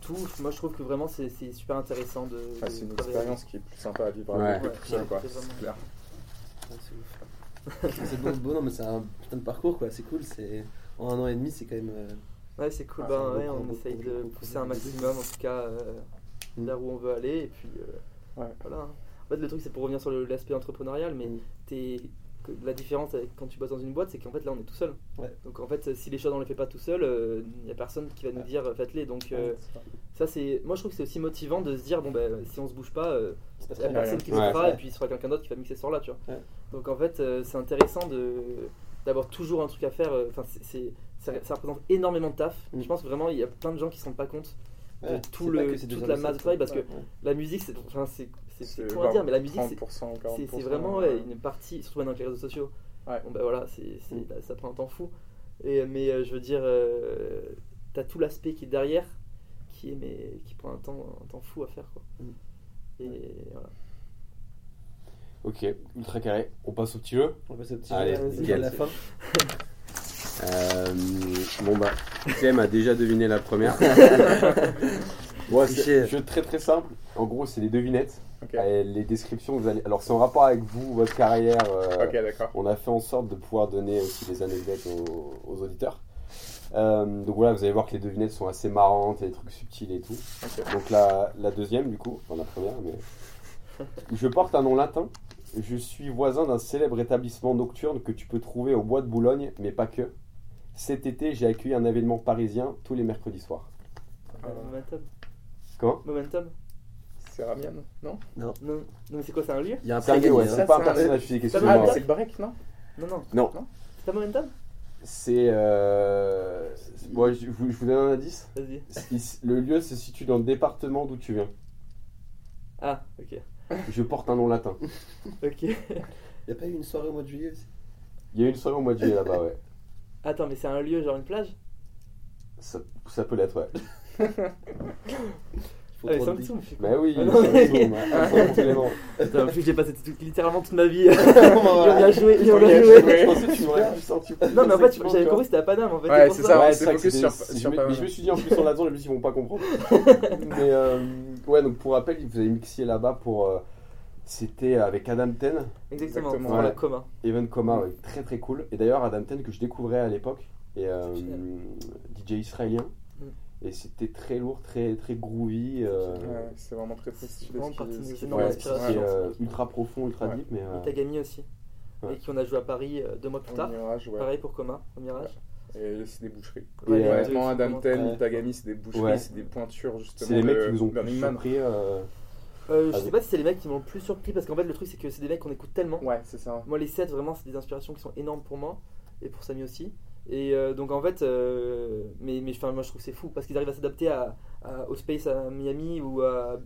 D: tout. Moi, je trouve que vraiment, c'est super intéressant de.
E: ah, c'est une expérience qui est plus sympa à vivre
C: Ouais.
E: avec
D: Ouais, c'est
E: clair.
F: C'est beau, non, mais c'est un putain de parcours, quoi. C'est cool. C'est en un an et demi, c'est quand même. euh,
D: Ouais, c'est cool.
F: Ah,
D: ben, ouais, on
F: beaucoup,
D: essaye de pousser
F: beaucoup
D: un maximum, en tout cas, euh,
F: Mm.
D: vers où on veut aller. Et puis, euh,
E: Ouais.
D: voilà. En fait, le truc, c'est pour revenir sur l'aspect entrepreneurial, mais
F: Mm.
D: t'es- la différence avec quand tu bosses dans une boîte, c'est qu'en fait, là, on est tout seul.
F: Ouais.
D: Donc, en fait, si les choses, on les fait pas tout seul, il n'y a personne qui va nous
F: Ouais.
D: dire euh, faites-les. Donc, euh,
F: ouais, ça.
D: c'est. Moi, je trouve que c'est aussi motivant de se dire bon, ben, si on se bouge pas, euh, il y a personne qui
C: Ouais.
D: le fera, et puis il sera quelqu'un d'autre qui va mixer ce soir-là, tu vois.
F: Ouais.
D: Donc, en fait, euh, c'est intéressant de d'avoir toujours un truc à faire. euh, Enfin, c'est- c'est ça, ça représente énormément de taf.
F: Mm.
D: Je pense vraiment il y a plein de gens qui se rendent pas compte de
F: Ouais,
D: tout le- toute la masse de travail, parce
F: ouais,
D: que
F: ouais.
D: la musique, c'est enfin, c'est c'est- à dire, mais la musique, c'est
E: 30% ou
D: c'est
E: 40%.
D: c'est vraiment
E: euh,
D: ouais, une partie, surtout maintenant avec les réseaux sociaux.
E: Ouais.
D: Bon, ben voilà, c'est
F: Mm.
D: là, ça prend un temps fou. Et, mais euh, je veux dire, euh, t'as tout l'aspect qui est derrière, qui, est, mais, qui prend un temps, un temps fou à faire. Quoi.
F: Mm.
D: Et voilà.
C: Ok, ultra carré. On passe au petit jeu.
F: On passe au petit
C: Allez,
F: jeu,
D: nickel.
F: à la fin.
C: Euh, bon bah, Clem a déjà deviné la première. <laughs> <laughs> Bon, c'est un jeu très très simple. En gros, c'est des devinettes. Et les descriptions, vous allez. Alors, c'est en rapport avec vous, votre carrière. euh,
E: ok, d'accord.
C: On a fait en sorte de pouvoir donner aussi des anecdotes aux, aux auditeurs. Euh, donc voilà, vous allez voir que les devinettes sont assez marrantes, il y a des trucs subtils et tout. Donc la, la deuxième, du coup, enfin la première, mais. <laughs> Je porte un nom latin. Je suis voisin d'un célèbre établissement nocturne que tu peux trouver au bois de Boulogne, mais pas que. Cet été, j'ai accueilli un événement parisien tous les mercredis soirs.
E: Euh,
D: Momentum.
C: Comment?
D: Momentum?
E: C'est Ramian, non
D: Non, non mais c'est quoi C'est un lieu
F: Il y a un
C: C'est un ouais, c'est pas un personnage physique,
E: Ah, c'est le break, non
D: Non, non.
C: Non,
D: C'est pas Momentum
C: c'est. euh, Bon, je, vous, je vous donne un indice.
D: Vas-y.
C: Le lieu se situe dans le département d'où tu viens.
D: Ah, ok.
C: Je porte un nom latin. <laughs>
D: Ok.
F: Il n'y a pas eu une soirée au mois de juillet aussi?
C: Il y a une soirée au mois de juillet là-bas, ouais.
D: Attends, mais c'est un lieu, genre une plage?
C: Ça, ça peut l'être, ouais. <laughs>
F: Il faut
D: Ah, je suis
C: Bah oui. Absolument.
D: Attends, <laughs> en plus, j'ai passé tout- littéralement toute ma vie. <laughs> Il a joué, il
E: On
D: a joué.
E: joué.
C: Je pensais que tu m'aurais pu sortir.
D: Non, mais en fait, j'avais compris que c'était à Paname en fait.
E: Ouais,
D: c'est ça.
E: ça,
C: Ouais,
E: c'est focus
C: c'était-
E: sur-
C: je
E: sur
C: me-
E: pas
C: mais
E: mal.
C: je me suis dit en plus en l'attendant, je me suis dit, ils vont pas comprendre. <laughs> mais euh, ouais, donc pour rappel, vous avez mixé là-bas pour. euh, c'était avec Adam Ten,
D: Exactement,
E: Exactement,
D: voilà, commun.
C: Event Coma, ouais, très très cool. Et d'ailleurs, Adam Ten que je découvrais à l'époque, et euh. DJ israélien. Et c'était très lourd, très très groovy. euh,
E: Ouais, c'est vraiment très très stylé.
D: Vraiment
E: ce qui-
C: ouais, euh, ultra profond, ultra
E: Ouais.
C: deep, mais. euh,
D: Itagami aussi.
C: Ouais.
D: Et qui on a joué à Paris euh, deux mois plus tard.
E: Mirage, ouais.
D: Pareil pour Coma, au Mirage.
E: Et c'est des boucheries.
C: Et,
D: Ouais,
E: Honnêtement, Adam Ten,
F: Ouais.
E: Itagami, c'est des boucheries,
C: Ouais.
E: c'est des pointures justement.
C: c'est les mecs qui vous ont plus surpris. euh,
D: Euh, je sais pas si c'est les mecs qui m'ont le plus surpris parce qu'en fait le truc c'est que c'est des mecs qu'on écoute tellement.
E: Ouais, c'est ça.
D: Moi les sets vraiment c'est des inspirations qui sont énormes pour moi et pour Samy aussi. Et euh, donc en fait, euh, mais, mais enfin, moi je trouve que c'est fou parce qu'ils arrivent à s'adapter à, à- au Space à Miami ou à,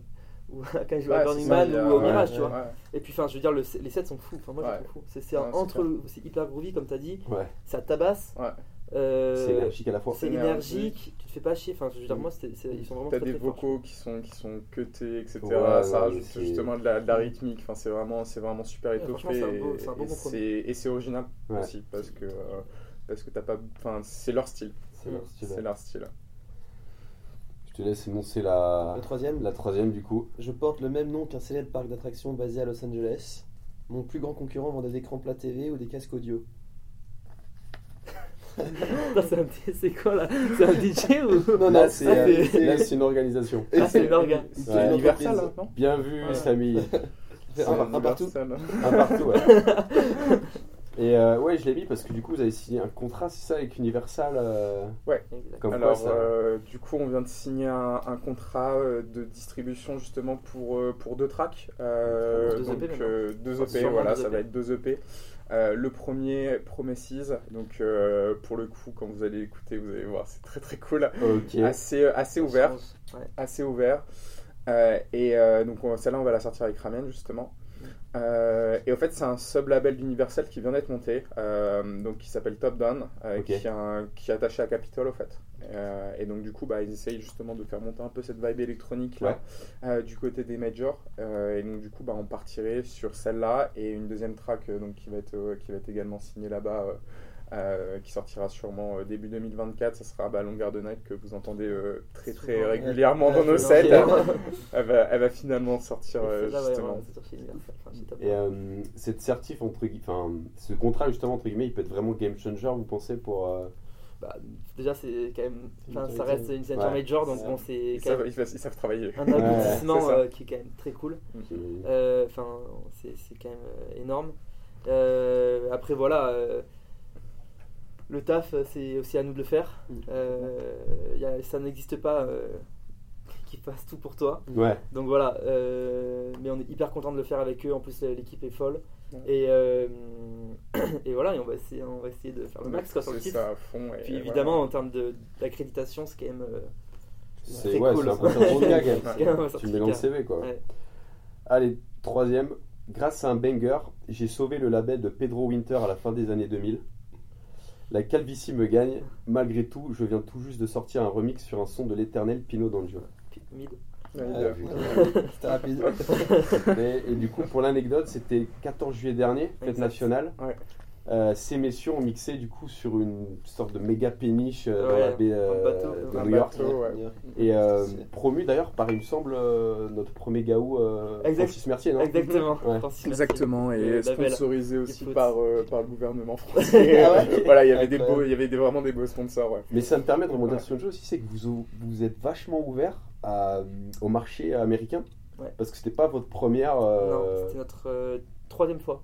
D: ou à quand ils jouent à
E: Ouais,
D: Burning
E: c'est ça,
D: Man
E: il y a-
D: ou au
E: ouais,
D: Mirage, tu
E: ouais,
D: vois.
E: ouais.
D: Et puis enfin je veux dire le- les sets sont fous. Enfin moi je trouve fou. C'est entre c'est hyper groovy comme t'as dit.
C: Ouais,
D: Ça tabasse.
E: Ouais.
D: Euh,
C: c'est énergique à la fois.
D: c'est énergique. Tu te fais pas chier. Enfin je veux dire moi c'était- c'est- ils sont vraiment
E: T'as des
D: très forts.
E: vocaux qui sont, qui sont cutés, etc.
C: Ouais,
E: ça
C: ouais,
E: rajoute
C: c'est-
E: justement de la, de la rythmique. Enfin, c'est vraiment, c'est vraiment super étoffé. et- c'est- Et c'est original
C: Ouais.
E: aussi parce que, euh, parce que t'as pas. Enfin, c'est leur style.
C: C'est leur style,
E: C'est leur style.
C: Je te laisse énoncer la,
F: Le troisième,
C: la troisième du coup.
F: je porte le même nom qu'un célèbre parc d'attractions basé à Los Angeles. Mon plus grand concurrent vend des écrans plat TV ou des casques audio. <laughs>
D: C'est quoi là? C'est un DJ ou
F: Non, non,
C: c'est euh,
D: c'est-
C: une organisation.
D: Ah, c'est une orga.
F: C'est
C: Ouais.
E: Universal, hein, non?
C: Bien vu,
D: Ouais.
C: Samy.
F: Un, un partout. <laughs>
C: Un partout, ouais. Et euh, ouais, je l'ai mis parce que du coup, vous avez signé un contrat, c'est ça, avec Universal euh,
D: Exact.
C: Comme
E: Alors,
C: quoi, ça.
E: euh, du coup, on vient de signer un, un contrat euh, de distribution justement pour, pour deux tracks. Euh,
D: deux
E: donc,
D: EP
E: euh, deux EP,
D: sûrement
E: voilà,
D: deux
E: ça
D: EP.
E: va être deux EP. Euh, le premier, Promises, donc euh, pour le coup, quand vous allez écouter, vous allez voir, c'est très très cool.
C: Ok.
E: Assez, assez ouvert,
D: Ouais.
E: assez ouvert. Euh, et euh, donc on- celle-là, on va la sortir avec Ramen justement. Euh, et en fait, c'est un sub-label d'Universal qui vient d'être monté, euh, donc qui s'appelle Top Down, euh, qui, est un- qui est attaché à Capitol au fait. Et donc du coup, bah, ils essayent justement de faire monter un peu cette vibe électronique là, du côté des majors. Et donc du coup, bah, on partirait sur celle-là et une deuxième track donc qui va être qui va être également signée là-bas. Euh, qui sortira sûrement euh, début 2024, ça sera bah, Longer the Night que vous entendez euh, très très
D: Souvent,
E: régulièrement dans nos sets. <laughs> elle, va, elle va finalement sortir justement.
C: Et euh, cette certif, entre enfin, ce contrat justement, entre guillemets, il peut être vraiment game changer, vous pensez, pour. euh,
D: Bah, déjà, c'est quand même. Enfin, ça reste une signature
C: Ouais.
D: major, donc bon, c'est
E: Ils
D: quand
E: savent,
D: même
E: ils savent- ils savent travailler.
D: un aboutissement euh, qui est quand même très cool. Euh, Enfin, c'est c'est quand même énorme. Euh, après, voilà. Le taf, euh, c'est aussi à nous de le faire. Euh, y a- ça n'existe pas euh, <laughs> qui fasse tout pour toi.
C: Ouais,
D: Donc voilà, euh, mais on est hyper content de le faire avec eux. En plus, l'équipe est folle.
E: Ouais.
D: Et, euh, <clears throat> et voilà, et on va essayer, on va essayer de faire le max quoi, sur le titre.
E: ça à fond. et
D: Puis
E: voilà.
D: évidemment, en termes d'accréditation, c'est quand même.
C: c'est
D: Très
C: ouais,
D: cool.
C: c'est un peu un certificat, quand même. <laughs> Tu mets dans le. CV quoi.
D: Ouais.
C: Allez, troisième. Grâce à un banger, j'ai sauvé le label de Pedro Winter à la fin des années 2000. La calvitie me gagne. Malgré tout, je viens tout juste de sortir un remix sur un son de l'éternel Pino D'Angio.
D: Mid.
E: Ouais,
F: Ouais,
E: il a-
F: putain, <laughs> C'était rapide.
C: et, et du coup, pour l'anecdote, c'était 14 juillet dernier, fête
D: Exact.
C: nationale.
E: Ouais.
C: Euh, ces messieurs ont mixé du coup sur une sorte de méga péniche euh, dans la baie euh,
D: bateau.
C: de New York.
E: bateau. ouais.
C: Et euh, promu d'ailleurs par, il me semble, euh, notre premier gaou, euh,
D: Exact.
C: Francis Mercier, non?
D: Exactement.
C: Ouais.
D: Francis
E: Exactement, et sponsorisé aussi par, euh, par le gouvernement <laughs> français.
F: Ah
E: voilà, il y avait des beaux, il y avait des, vraiment des beaux sponsors. Ouais.
C: Mais ça me permet de
E: Ouais.
C: sur une chose aussi, c'est que vous, vous êtes vachement ouvert à- au marché américain.
D: Ouais.
C: Parce que c'était pas votre première.
D: Non, c'était notre euh, troisième fois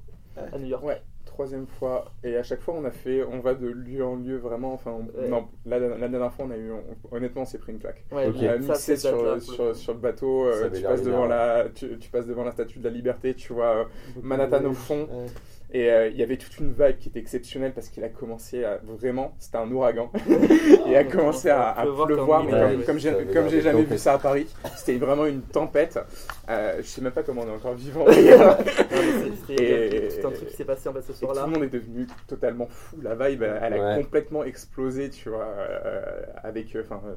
D: à New York.
E: Ouais, troisième fois. Et à chaque fois, on a fait, on va de lieu en lieu vraiment. Enfin, on-
D: Ouais.
E: non, la, la dernière fois, on a eu, on- honnêtement, on s'est pris une claque.
D: Ouais,
C: Ok.
E: On a mixé sur, sur,
D: le
E: sur, le bateau, euh, tu, passes devant la, tu, tu passes devant la statue de la liberté, tu vois euh, Manhattan au fond.
F: Ouais.
E: Et euh, il y avait toute une vibe qui était exceptionnelle parce qu'il a commencé à vraiment, c'était un ouragan. <laughs> et a commencé à, à
D: Pleuvoir
E: mais comme, comme j'ai comme jamais vu ça à Paris. C'était vraiment une tempête. Euh, je sais même pas comment on est encore vivant. <laughs>
D: C'est- c'est-
E: Et-
D: il y a tout un truc qui s'est passé en fait ce
E: Et tout
D: soir-là.
E: le monde est devenu totalement fou. La vibe, elle, elle a
C: Ouais.
E: complètement explosé, tu vois, euh, avec, enfin, euh,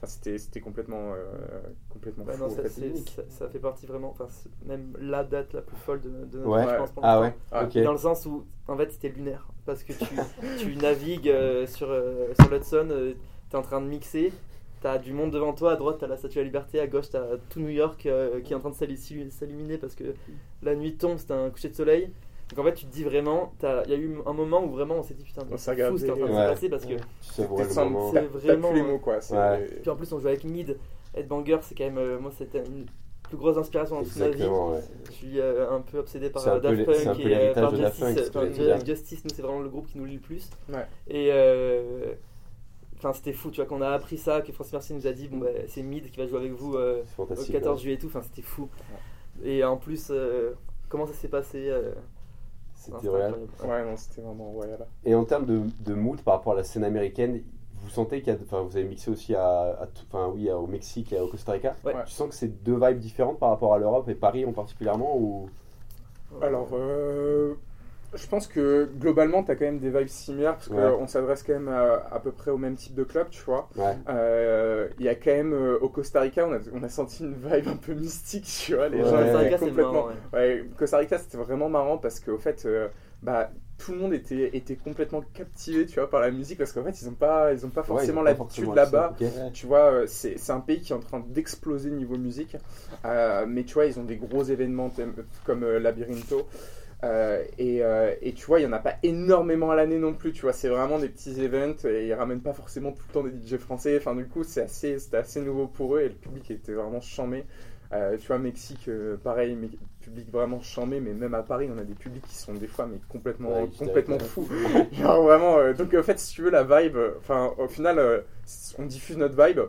E: enfin, c'était, c'était complètement, euh, complètement fou.
D: non,
E: en
D: ça,
E: fait.
D: c'est- ça, ça fait partie vraiment, enfin, c'est même la date la plus folle de, de notre
C: Ouais.
D: vie, je pense,
C: Ah ouais, ok.
D: Dans le sens où, en fait, c'était lunaire. Parce que tu, tu <laughs> navigues euh, sur, euh, sur l'Hudson, euh, t'es en train de mixer, t'as du monde devant toi, à droite t'as la Statue de la Liberté, à gauche t'as tout New York euh, qui est en train de s'illuminer parce que la nuit tombe, c'était un coucher de soleil. Donc en fait, tu te dis vraiment, il y a eu un moment où vraiment on s'est dit putain, c'est fou ce qui est en train de se passer parce que. C'est vraiment-
E: plus les mots, quoi.
D: Puis en plus, on joue avec Mid, Headbanger, c'est quand même, euh, moi, c'était une plus grosse inspiration dans toute ma vie. Je suis euh, un peu obsédé par euh, Daft Punk
C: peu
D: et par Justice. Justice, nous, c'est vraiment le groupe qui nous lie le plus. Et euh, enfin, c'était fou, tu vois, qu'on a appris ça, que Francis Mercier nous a dit, bon, bah, c'est Mid qui va jouer avec vous euh, au
C: fantastique.
D: 14
C: ouais.
D: juillet et tout. Enfin, c'était fou. Et en plus, euh, comment ça s'est passé euh,
C: C'était royal.
D: incroyable.
E: Ouais, non, c'était vraiment royal.
C: Et en termes de, de mood par rapport à la scène américaine, vous sentez qu'il y a, enfin, vous avez mixé aussi à, à tout- enfin, oui, au Mexique et au Costa Rica.
D: Ouais.
C: Tu sens que c'est deux vibes différentes par rapport à l'Europe et Paris en particulièrement ou?
E: Alors, euh, je pense que globalement, tu as quand même des vibes similaires parce
C: Ouais.
E: qu'on s'adresse quand même à, à peu près au même type de club, tu vois.
C: ouais.
E: Euh, Il y a quand même euh, au Costa Rica, on a, on a senti une vibe un peu mystique, tu vois. Les
C: Ouais.
E: gens
C: Costa
E: étaient
D: Rica,
E: complètement.
D: marrant, ouais.
E: Ouais, Costa Rica, c'était vraiment marrant parce qu'au fait, euh, bah, tout le monde était, était complètement captivé, tu vois, par la musique parce qu'en fait, ils n'ont pas, ils ont pas forcément
C: ils ont pas
E: l'habitude
C: forcément
E: là-bas. Tu vois, c'est c'est un pays qui est en train d'exploser niveau musique. Euh, mais tu vois, ils ont des gros événements comme euh, Labyrinto. Euh, et, euh, et tu vois, il n'y en a pas énormément à l'année non plus. Tu vois, c'est vraiment des petits events et ils ramènent pas forcément tout le temps des DJ français. Enfin, du coup, c'est assez, c'était assez nouveau pour eux et le public était vraiment chambé. Euh, tu vois, Mexique, euh, pareil, mais public vraiment chambé, mais même à Paris, on a des publics qui sont des fois mais complètement,
C: Ouais,
E: complètement fous. <laughs> Genre vraiment, euh, donc en fait, si tu veux, la vibe, euh, enfin, au final, on diffuse notre vibe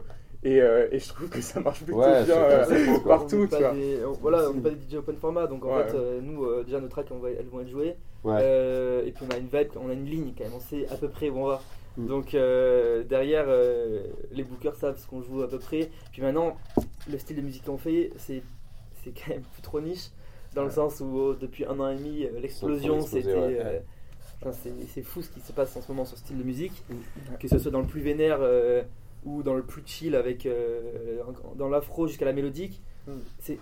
E: et, euh, et je trouve que ça marche plutôt
C: Ouais,
E: bien euh, partout,
D: On est
E: tu
D: pas
E: vois.
D: des- on- voilà, on n'est pas des DJ open format, donc en
E: Ouais.
D: fait, euh, nous, euh, déjà nos tracks, on va- elles vont être jouées.
C: Ouais.
D: Euh, et puis on a une vibe, on a une ligne quand même, on sait à peu près où on va.
C: Mm.
D: Donc euh, derrière, euh, les bookers savent ce qu'on joue à peu près. Puis maintenant, le style de musique qu'on fait, c'est c'est quand même plus trop niche, dans le sens où oh, depuis un an et demi, l'explosion, c'était.
C: ouais.
D: euh, c'est c'est fou ce qui se passe en ce moment sur ce style de musique,
C: Mm.
D: que ce soit dans le plus vénère euh, ou dans le plus chill avec euh, dans l'afro jusqu'à la mélodique.
E: Mm.
D: C'est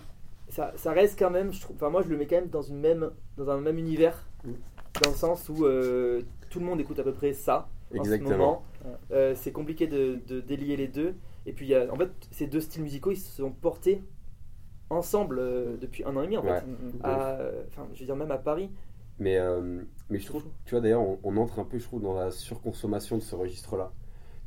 D: ça, ça reste quand même, je trouve. Enfin, moi, je le mets quand même dans une même dans un même univers,
C: Mm.
D: dans le sens où euh, tout le monde écoute à peu près ça en ce
C: Exactement.
D: moment.
E: Ouais.
D: Euh, c'est compliqué de, de délier les deux. Et puis, il y a, en fait, ces deux styles musicaux, ils se sont portés ensemble euh, depuis un an et demi, en fait.
C: Ouais.
E: Mm,
D: À- Enfin, je veux dire, même à Paris.
C: Mais, euh, mais je trouve, tu vois, d'ailleurs, on, on entre un peu, je trouve, dans la surconsommation de ce registre-là.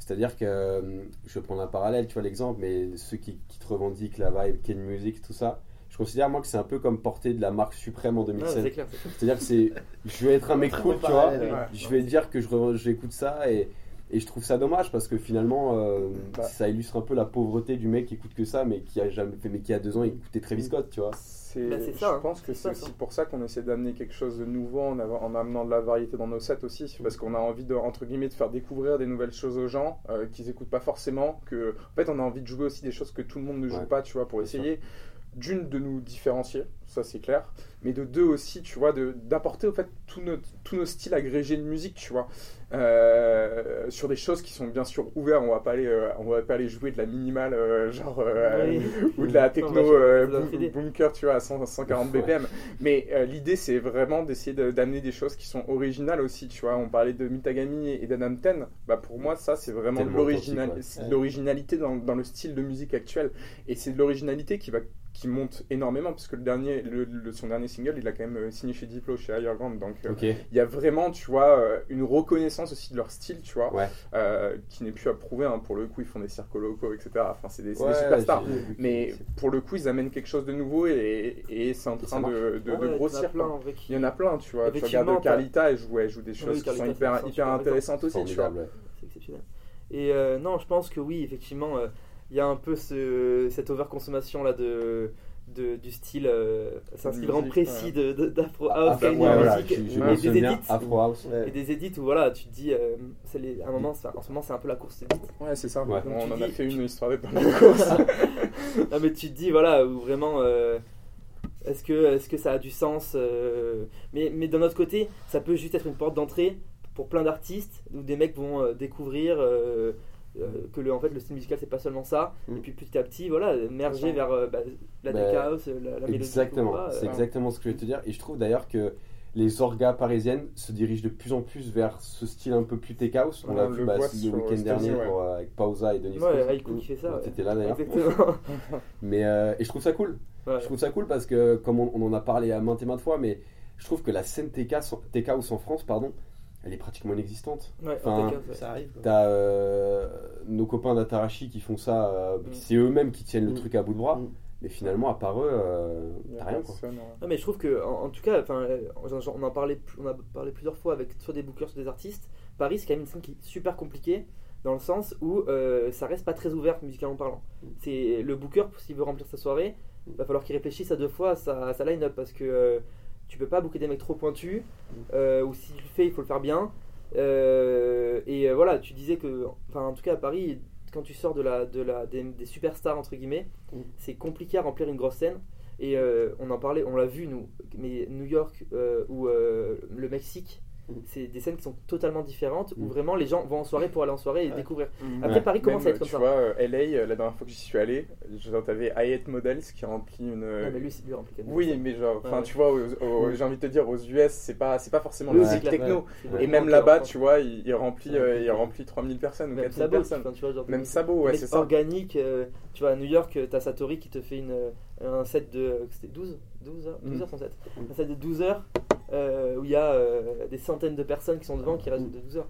C: C'est-à-dire que, euh, je vais prendre un parallèle, tu vois, l'exemple, mais ceux qui, qui te revendiquent la vibe, Ken Music, tout ça, je considère, moi, que c'est un peu comme porter de la marque suprême en
D: Ah,
C: 2016.
D: c'est clair. c'est clair.
C: C'est-à-dire que c'est, je vais être un mec cool, tu vois,
E: ouais.
C: je vais dire que j'écoute ça et, et je trouve ça dommage parce que finalement, euh,
E: Bah.
C: ça illustre un peu la pauvreté du mec qui écoute que ça, mais qui a jamais fait, mais qui a deux ans, il écoutait Travis Scott, tu vois.
E: C'est,
D: Bah, c'est
E: je
D: ça, hein.
E: pense que
D: C'est
E: aussi
D: ça.
E: pour ça qu'on essaie d'amener quelque chose de nouveau en, amenant de la variété dans nos sets aussi, parce qu'on a envie de entre guillemets de faire découvrir des nouvelles choses aux gens euh, qu'ils écoutent pas forcément. Que en fait, on a envie de jouer aussi des choses que tout le monde ne joue
C: Ouais.
E: pas, tu vois, pour
C: sûr.
E: D'une de nous différencier, ça c'est clair, mais de deux aussi, tu vois, d'apporter au fait tous nos, tous nos styles agrégés de musique, tu vois, Euh, sur des choses qui sont bien sûr ouvertes. On va pas aller, euh, on va pas aller jouer de la minimale, euh, genre
D: Oui. <laughs>
E: ou de la techno boom- bunker, tu vois, à 100, 140 BPM. Mais l'idée, c'est vraiment d'essayer de- d'amener des choses qui sont originales aussi, tu vois. On parlait de Mitagami et d'Adam Ten. Bah, pour moi, ça, c'est vraiment de
C: ouais.
E: l'originalité dans, dans le style de musique actuel. Et c'est de l'originalité qui va qui monte énormément parce que le dernier le, le- son dernier single il a quand même euh, signé chez Diplo chez Higher Ground donc euh, il y a vraiment tu vois euh, une reconnaissance aussi de leur style tu vois
C: Ouais.
E: euh, qui n'est plus à prouver hein. pour le coup ils font des cirques locaux etc enfin c'est des, c'est des
C: Ouais,
E: superstars mais pour le coup ils amènent quelque chose de nouveau et, et c'est en train de, de,
D: Ouais,
E: de
D: il y en a
E: grossir
D: plein,
E: il y en a plein tu vois tu
D: Effectivement,
E: regardes Carlita elle joue, elle joue des choses qui
D: Carlita,
E: sont hyper, intéressantes aussi tu vois
C: ouais.
D: C'est exceptionnel. Et euh, non, je pense que oui, effectivement, euh, il y a un peu ce, cette overconsommation là de, de- du style, euh, c'est un style vraiment précis
E: ouais.
D: d'afro
C: Ah,
D: house, est
C: ouais, voilà,
D: musique,
C: je, je
E: Ouais.
D: et des edits,
C: Afro House.
F: Ouais.
D: et des edits où voilà, tu te dis, euh, les, à un moment, en ce moment, c'est un peu la course
E: ouais c'est ça
C: Ouais.
E: on
D: Donc, tu
E: en a
D: dis-
E: fait une histoire d'être dans la <laughs> course <laughs>
D: non, mais tu te dis, voilà, où vraiment, euh, est-ce que, est que ça a du sens euh, mais, mais d'un autre côté, ça peut juste être une porte d'entrée pour plein d'artistes, où des mecs vont euh, découvrir euh, euh, que le, en fait, le style musical, c'est pas seulement ça.
F: Mm.
D: Et puis petit à petit, voilà, merger vers euh, bah, la
C: Bah,
D: tech house, la, la mélodie.
C: Exactement,
D: ça,
C: c'est
D: euh,
C: exactement ce que je vais te dire. Et je trouve d'ailleurs que les orgas parisiennes se dirigent de plus en plus vers ce style un peu plus tech house. On
E: Ouais,
C: l'a vu
E: le
C: bah, le week-end dernier
E: États-Unis, ouais.
C: pour, euh, avec Pausa et Denis
D: Ouais. Haïku qui fait ça.
C: Ouais. T'étais là d'ailleurs.
D: Exactement. <laughs>
C: Mais euh, et je trouve ça cool.
D: Ouais.
C: Je trouve ça cool parce que comme on, on en a parlé à maintes et maintes fois, mais je trouve que la scène TK House en France, pardon, elle est pratiquement inexistante.
D: Ouais,
C: Enfin.
F: Ça arrive.
C: T'as euh, nos copains d'Atarashi qui font ça, euh,
D: Mm.
C: c'est eux-mêmes qui tiennent le
F: Mm.
C: truc à bout de bras.
F: Mm.
C: Mais finalement, à part eux, euh, t'as rien quoi.
D: Non mais je trouve que en, en tout cas, on en parlait, on a parlé plusieurs fois avec soit des bookers, soit des artistes. Paris, c'est quand même une scène qui est super compliquée dans le sens où ça reste pas très ouvert musicalement parlant. C'est le booker s'il veut remplir sa soirée, va falloir qu'il réfléchisse à deux fois à sa, sa line-up parce que tu peux pas booker des mecs trop pointus euh, ou si tu le fais, il faut le faire bien. Euh, et euh, voilà, tu disais que, enfin en tout cas à Paris, quand tu sors de la, de la, des, des superstars entre guillemets,
F: Mm.
D: c'est compliqué à remplir une grosse scène. Et on en parlait, on l'a vu nous, mais New York ou le Mexique,
F: Mm.
D: C'est des scènes qui sont totalement différentes où
C: Mm.
D: vraiment les gens vont en soirée pour aller en soirée et
F: Ouais.
D: découvrir.
E: Mhm.
D: Après
C: Ouais.
D: Paris commence à
E: Même,
D: être comme
E: tu
D: ça.
E: vois, euh, LA, euh, la dernière fois que j'y suis allé, t'avais Hyatt Models qui remplit une.
D: Non, mais lui, c'est lui rempli quand même.
E: oui, mais genre, enfin,
D: Ouais.
E: tu vois, aux- j'ai envie de te dire, aux US, c'est pas, c'est pas forcément musique techno. Et même là-bas, tu vois, il, il remplit, euh, il remplit 3000 personnes ou
D: Même
E: 4000
D: Sabo,
E: personnes.
D: enfin, tu vois, genre,
E: Même
D: des-
E: Sabo,
D: des
E: ouais, c'est ça.
D: organiques, euh, tu vois, à New York, euh, t'as Satori qui te fait une, euh, un set de. C'était 12 12 heures, 12
E: Mm.
D: heures son set.
F: Mm.
D: Un set de 12 heures euh, où il y a euh, des centaines de personnes qui sont devant qui restent de 12 heures.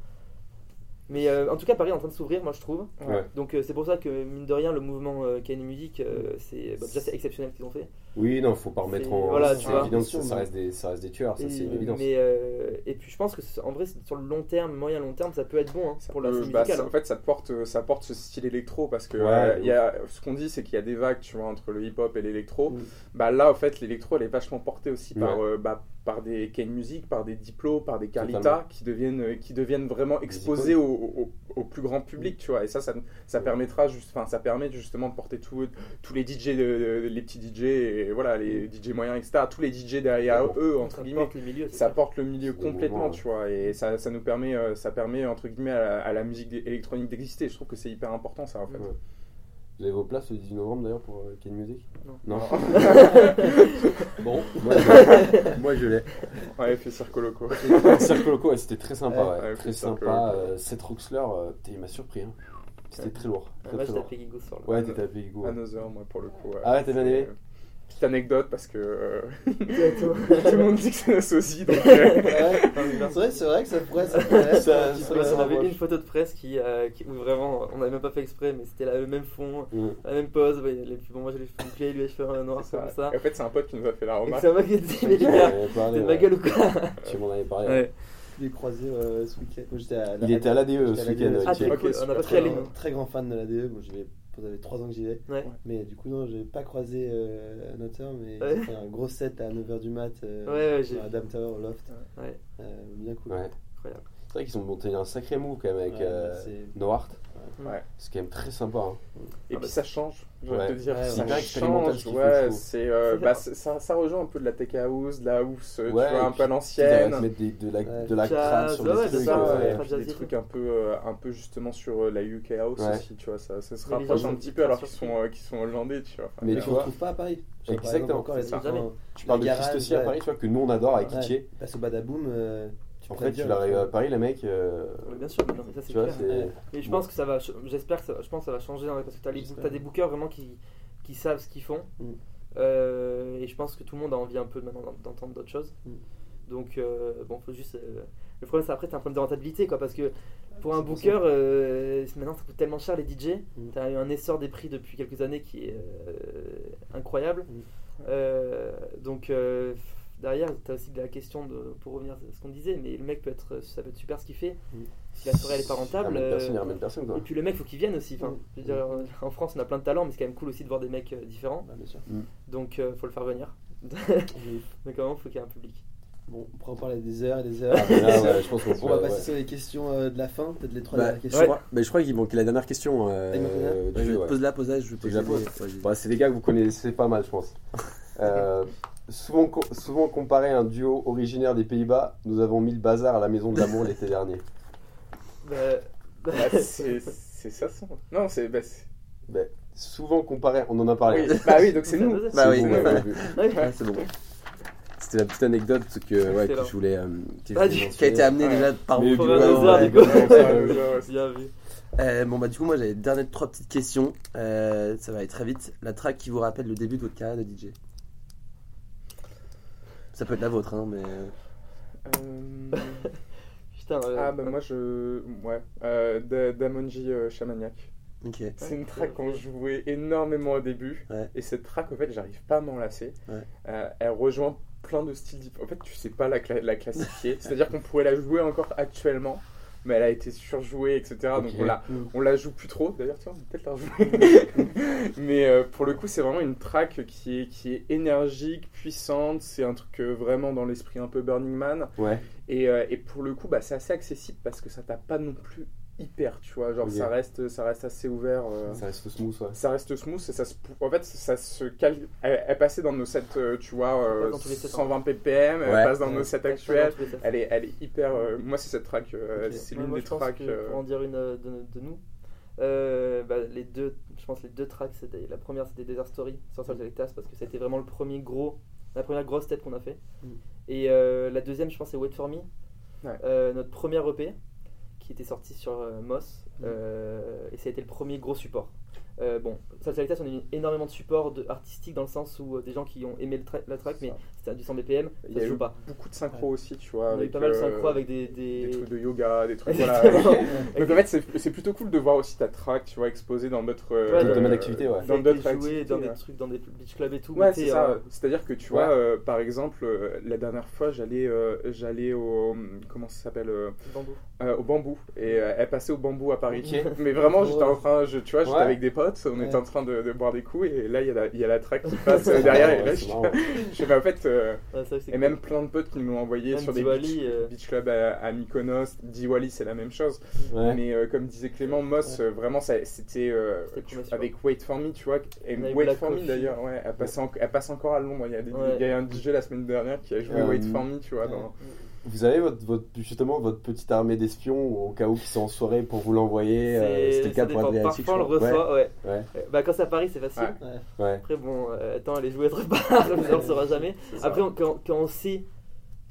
D: Mais euh, en tout cas, Paris est en train de s'ouvrir, moi je trouve.
C: Ouais.
D: Donc euh, c'est pour ça que, mine de rien, le mouvement euh, Kanye Music, euh, c'est bah, déjà c'est exceptionnel ce qu'ils ont fait.
C: Oui, non, faut pas remettre en.
D: voilà,
C: c'est
D: tu vois.
C: évident que ça, reste des, ça reste des tueurs, ça c'est une évidence.
D: mais, euh, et puis je pense que en vrai, sur le long terme, moyen long terme, ça peut être bon hein, pour la
E: peut-
D: scène
E: bah,
D: musicale. hein.
E: en fait, ça te porte, ça porte ce style électro parce que
C: Ouais,
E: euh, il y a, ce qu'on dit, c'est qu'il y a des vagues, tu vois, entre le hip-hop et l'électro.
F: Mm.
E: Bah là, en fait, l'électro, elle est vachement portée aussi par, euh, bah, par des Kane Music, par des Diplo, par des Carlita,
C: Totalement.
E: qui deviennent, euh, qui deviennent vraiment exposés au, au- au plus grand public, tu vois. Et ça, ça, ça permettra, juste, enfin, ça permet justement de porter tout- tous les DJ, de- les petits DJ, et voilà, les DJ moyens, etc. Tous les DJ derrière eux, entre
D: Ça
E: guillemets
D: porte le milieu, c'est
E: ça
D: clair.
E: porte le milieu complètement, tu vois, et ça, ça nous permet, euh, ça permet entre guillemets à la, à la musique électronique d'exister. Je trouve que c'est hyper important, ça, en fait.
C: Vous avez vos places le 18 novembre d'ailleurs pour euh, Ken Music?
D: Non. <laughs>
C: bon, moi je, moi, je l'ai.
E: Ouais, fait Circo Loco.
C: Cirque Loco, ouais, c'était très sympa,
F: Ouais,
C: ouais,
E: ouais,
C: très sympa. Euh, Seth Roxler, euh, il m'a surpris. hein. C'était très lourd.
D: Ah,
C: Très,
D: moi,
C: très
D: j'étais à Peggy Goo ce soir-là.
C: Ouais, t'étais à Peggy
E: Another, moi, pour le coup. ouais.
C: Ah ouais, t'as bien aimé?
E: Euh, Petite anecdote, parce que euh, <laughs> tout le monde dit que c'est nos sosie, donc... euh,
F: Ouais. C'est vrai, c'est vrai que ça pourrait. Ça pourrait
C: Ça-
F: ça
D: on avait une photo de presse qui, euh, qui- où vraiment on n'avait même pas fait exprès, mais c'était la- le même fond,
C: Mm.
D: la même pose. ouais, les- bon, moi j'ai les cheveux bouclés, lui les cheveux noirs
E: c'est
D: comme
E: ça.
D: ça.
E: Et en fait, c'est un pote qui nous a fait la remarque.
D: ça m'a dit, mais les gars, t'es de
C: ouais.
D: ma gueule ou quoi <laughs>
C: Tu m'en avais parlé.
D: Ouais.
F: Je l'ai croisé euh, ce week-end. Moi, j'étais à
C: Il était à l'ADE ce
F: l'ADE,
C: week-end.
D: Ah,
C: ok.
D: t'es
E: Ok,
D: cool, on a pas
F: très, très grand fan de l'ADE. Moi, j'y vais, ça fait 3 ans que j'y vais.
D: Ouais.
F: Mais du coup, non, j'ai pas croisé euh, Notter, mais
D: Ouais.
F: fait un gros set à 9h du mat euh,
D: Ouais, ouais, j'ai
F: à Dame Tower au Loft.
D: Ouais.
F: Euh, bien cool.
D: Incroyable.
C: C'est vrai qu'ils ont monté un sacré move quand même avec
F: Ouais,
C: euh, Noart.
F: Ouais.
E: Ouais.
C: C'est quand même très sympa. hein.
E: Et
D: Ah
E: puis
D: bah,
E: ça change, je
C: ouais.
E: te dire,
F: Ouais,
E: ça change, ouais, c'est, euh, bah, ça, ça rejoint un peu de la tech house, de la house, euh,
C: Ouais,
E: tu vois, un peu à l'ancienne.
C: mettre des- de la,
F: Ouais.
C: de la
D: Jazz,
C: sur
D: ouais,
C: des trucs.
D: ça,
E: Ouais,
C: euh,
E: des trucs un peu, euh, un peu justement sur euh, la UK house
C: Ouais.
E: aussi, tu vois, ça, ça se rapproche un petit peu alors qu'ils sont, euh, qu'ils sont hollandais, tu vois.
C: Mais tu
F: qu'on
C: vois-
F: retrouve pas à Paris.
C: Exactement, Tu parles de Christ aussi à. Paris, tu vois, que nous on adore avec. Kitché.
F: Passe au Badaboom. Tu
C: En fait, tu l'arrives à
F: euh,
C: Paris, les mecs. euh,
D: Ouais, bien sûr, mais non, mais ça c'est
C: vois,
D: clair.
F: Ouais.
D: Et je pense que ça va, j'espère que ça, je pense que ça va changer hein, parce que t'as t'as des bookers vraiment qui, qui savent ce qu'ils font.
F: Mm.
D: Euh, et je pense que tout le monde a envie un peu maintenant d'entendre d'autres choses.
F: Mm.
D: Donc euh, bon, faut juste. euh, le problème, c'est après, t'as un problème de rentabilité quoi, parce que pour un booker, euh, maintenant ça coûte tellement cher les DJ.
F: Mm.
D: T'as eu un essor des prix depuis quelques années qui est euh, incroyable.
F: Mm.
D: Euh, donc euh, derrière, t'as aussi de la question de, pour revenir à ce qu'on disait, mais le mec peut être, ça peut être super ce qu'il fait.
F: Mm.
D: Si la soirée elle est pas
C: Il
D: rentable.
C: ramène personne, il
D: euh,
C: personne,
D: et puis le mec, faut qu'il vienne aussi. Enfin,
F: Mm.
D: je veux dire, euh, en France, on a plein de talents, mais c'est quand même cool aussi de voir des mecs euh, différents.
F: bah, bien sûr.
D: Donc, euh, faut le faire venir. <laughs> Quand même, faut qu'il y ait un public.
F: Bon, on pourrait en parler des heures et des heures.
C: Ah, mais là, ouais, je pense qu'on <laughs>
F: On va passer
C: ouais.
F: sur les questions euh, de la fin, peut-être les trois
C: Bah,
F: dernières
C: je,
F: questions.
C: crois, je crois qu'il manquait la dernière question. euh, du jeu, ouais.
A: Pose-la, pose-la, je
C: je la
A: poser.
C: pose. Bah, c'est des gars que vous connaissez pas mal, je pense. <laughs> Souvent, co- souvent comparé à un duo originaire des Pays-Bas, nous avons mis le bazar à la Maison de l'Amour l'été dernier. <laughs>
D: Bah,
E: Bah, c'est c'est ça son. Non, c'est. Bah, c'est-
C: Bah, souvent comparé, on en a parlé.
E: oui. Bah oui, donc c'est <laughs> nous.
A: Bah oui,
C: bon, <laughs>
A: ouais, c'est bon.
C: C'était la petite anecdote que, ouais, que
D: Excellent.
C: je voulais. euh, que
D: Ah.
A: Qui a été amené
E: Ouais.
A: déjà par vous. Euh, bon bah du coup moi j'avais dernière trois petites questions. Euh, ça va aller très vite. La track qui vous rappelle le début de votre carrière de DJ. Ça peut être la vôtre hein, mais
E: Euh, <laughs>
D: Putain. euh,
E: Ah, bah moi je. Ouais. Euh, Da- Damonji euh, Chamaniac.
A: ok.
E: C'est une track qu'on jouait énormément au début.
A: Ouais.
E: Et cette track, en fait, j'arrive pas à m'en lasser.
A: Ouais.
E: Euh, elle rejoint plein de styles différents. En fait, tu sais pas la, cla- la classifier. <laughs> C'est-à-dire qu'on pourrait la jouer encore actuellement. Mais elle a été surjouée, etc. Donc on la, on la joue plus trop. D'ailleurs, tiens, peut-être la rejouer. <laughs> mais euh, pour le coup, c'est vraiment une track qui est, qui est énergique, puissante. C'est un truc euh, vraiment dans l'esprit un peu Burning Man.
C: Ouais.
E: Et, euh, et pour le coup, bah, c'est assez accessible parce que ça tape pas non plus hyper, tu vois. Genre, ça, reste, ça reste assez ouvert. euh,
C: Ça reste smooth, ouais.
E: ça reste smooth et ça se, en fait, ça se cale. Elle, elle passait dans nos sets, euh, tu vois, euh,
D: passe dans tous les sets,
E: 120 ppm, elle passe dans
F: Ouais.
E: nos sets actuels.
D: je pense que ça-
E: Elle est, elle est hyper. euh, moi, c'est cette track, euh, c'est l'une des tracks. euh,
D: Pour en dire une euh, de, de nous, euh, bah, les deux, je pense les deux tracks, c'était la première c'était Desert Story sur Salt Lake Task parce que c'était vraiment le premier gros, la première grosse tête qu'on a fait.
F: Mm.
D: Et euh, la deuxième, je pense, c'est Wait for Me,
E: Ouais.
D: Euh, notre première EP qui était sorti sur euh, Moss
F: Mm.
D: euh, et ça a été le premier gros support. Euh, bon, Task, on a eu énormément de support de, artistique dans le sens où euh, des gens qui ont aimé le tra- la track, mais. C'était à du 100 BPM,
E: Il
D: ça
E: y
D: se
E: a eu
D: pas.
E: beaucoup de synchro aussi, tu vois.
D: On a eu
E: avec,
D: pas mal de
E: euh,
D: synchro avec des, des...
E: des trucs de yoga, des trucs. voilà. <laughs> Donc en fait, c'est c'est plutôt cool de voir aussi ta track, tu vois, exposée dans d'autres euh,
D: Ouais,
C: D'autres domaines d'activité, ouais.
E: Dans
D: a
E: d'autres activités.
D: dans
E: ouais.
D: des trucs, dans des beach clubs et tout.
E: Ouais, c'est ça.
D: euh,
E: C'est-à-dire que tu
C: Ouais.
E: vois, euh, par exemple, euh, la dernière fois, j'allais, euh, j'allais au, comment ça s'appelle, euh,
D: bambou.
E: euh, au bambou, et euh, elle passait au bambou à Paris. <laughs> Mais vraiment, j'étais en train, je, tu vois, j'étais avec des potes, on était en train de, boire des coups, et là, il y, a la- il y a track qui <laughs> passe euh, derrière, et là, je, mais en fait, euh,
D: Ouais, ça, c'est
E: et
D: cool.
E: même plein de potes qui nous l'ont envoyé
D: Même
E: sur des
D: Diwali,
E: beach,
D: euh.
E: beach clubs à, à Mykonos. Diwali, c'est la même chose.
C: Ouais.
E: Mais euh, comme disait Clément, Moss, euh, vraiment, c'était euh, avec Wait for Me, tu vois. Et Wait
D: Black
E: for Me d'ailleurs, ouais, elle, passe en- elle passe encore à Londres. Il y a, des-
D: Ouais.
E: il y a un DJ la semaine dernière qui a joué Wait for Me, tu vois.
F: ouais.
E: Dans...
C: Vous avez votre, votre, justement votre petite armée d'espions au cas où qui sont en soirée pour vous l'envoyer. euh,
D: C'est-
C: C'était le cas
D: ça
C: pour.
D: Parfois, on le reçoit, ouais.
C: Ouais,
D: Euh, Bah, quand c'est à Paris, c'est facile.
E: Ouais.
D: Après, bon, euh, attends, elle est jouée autre part, on ne le saura jamais. Après, on- quand, quand on sait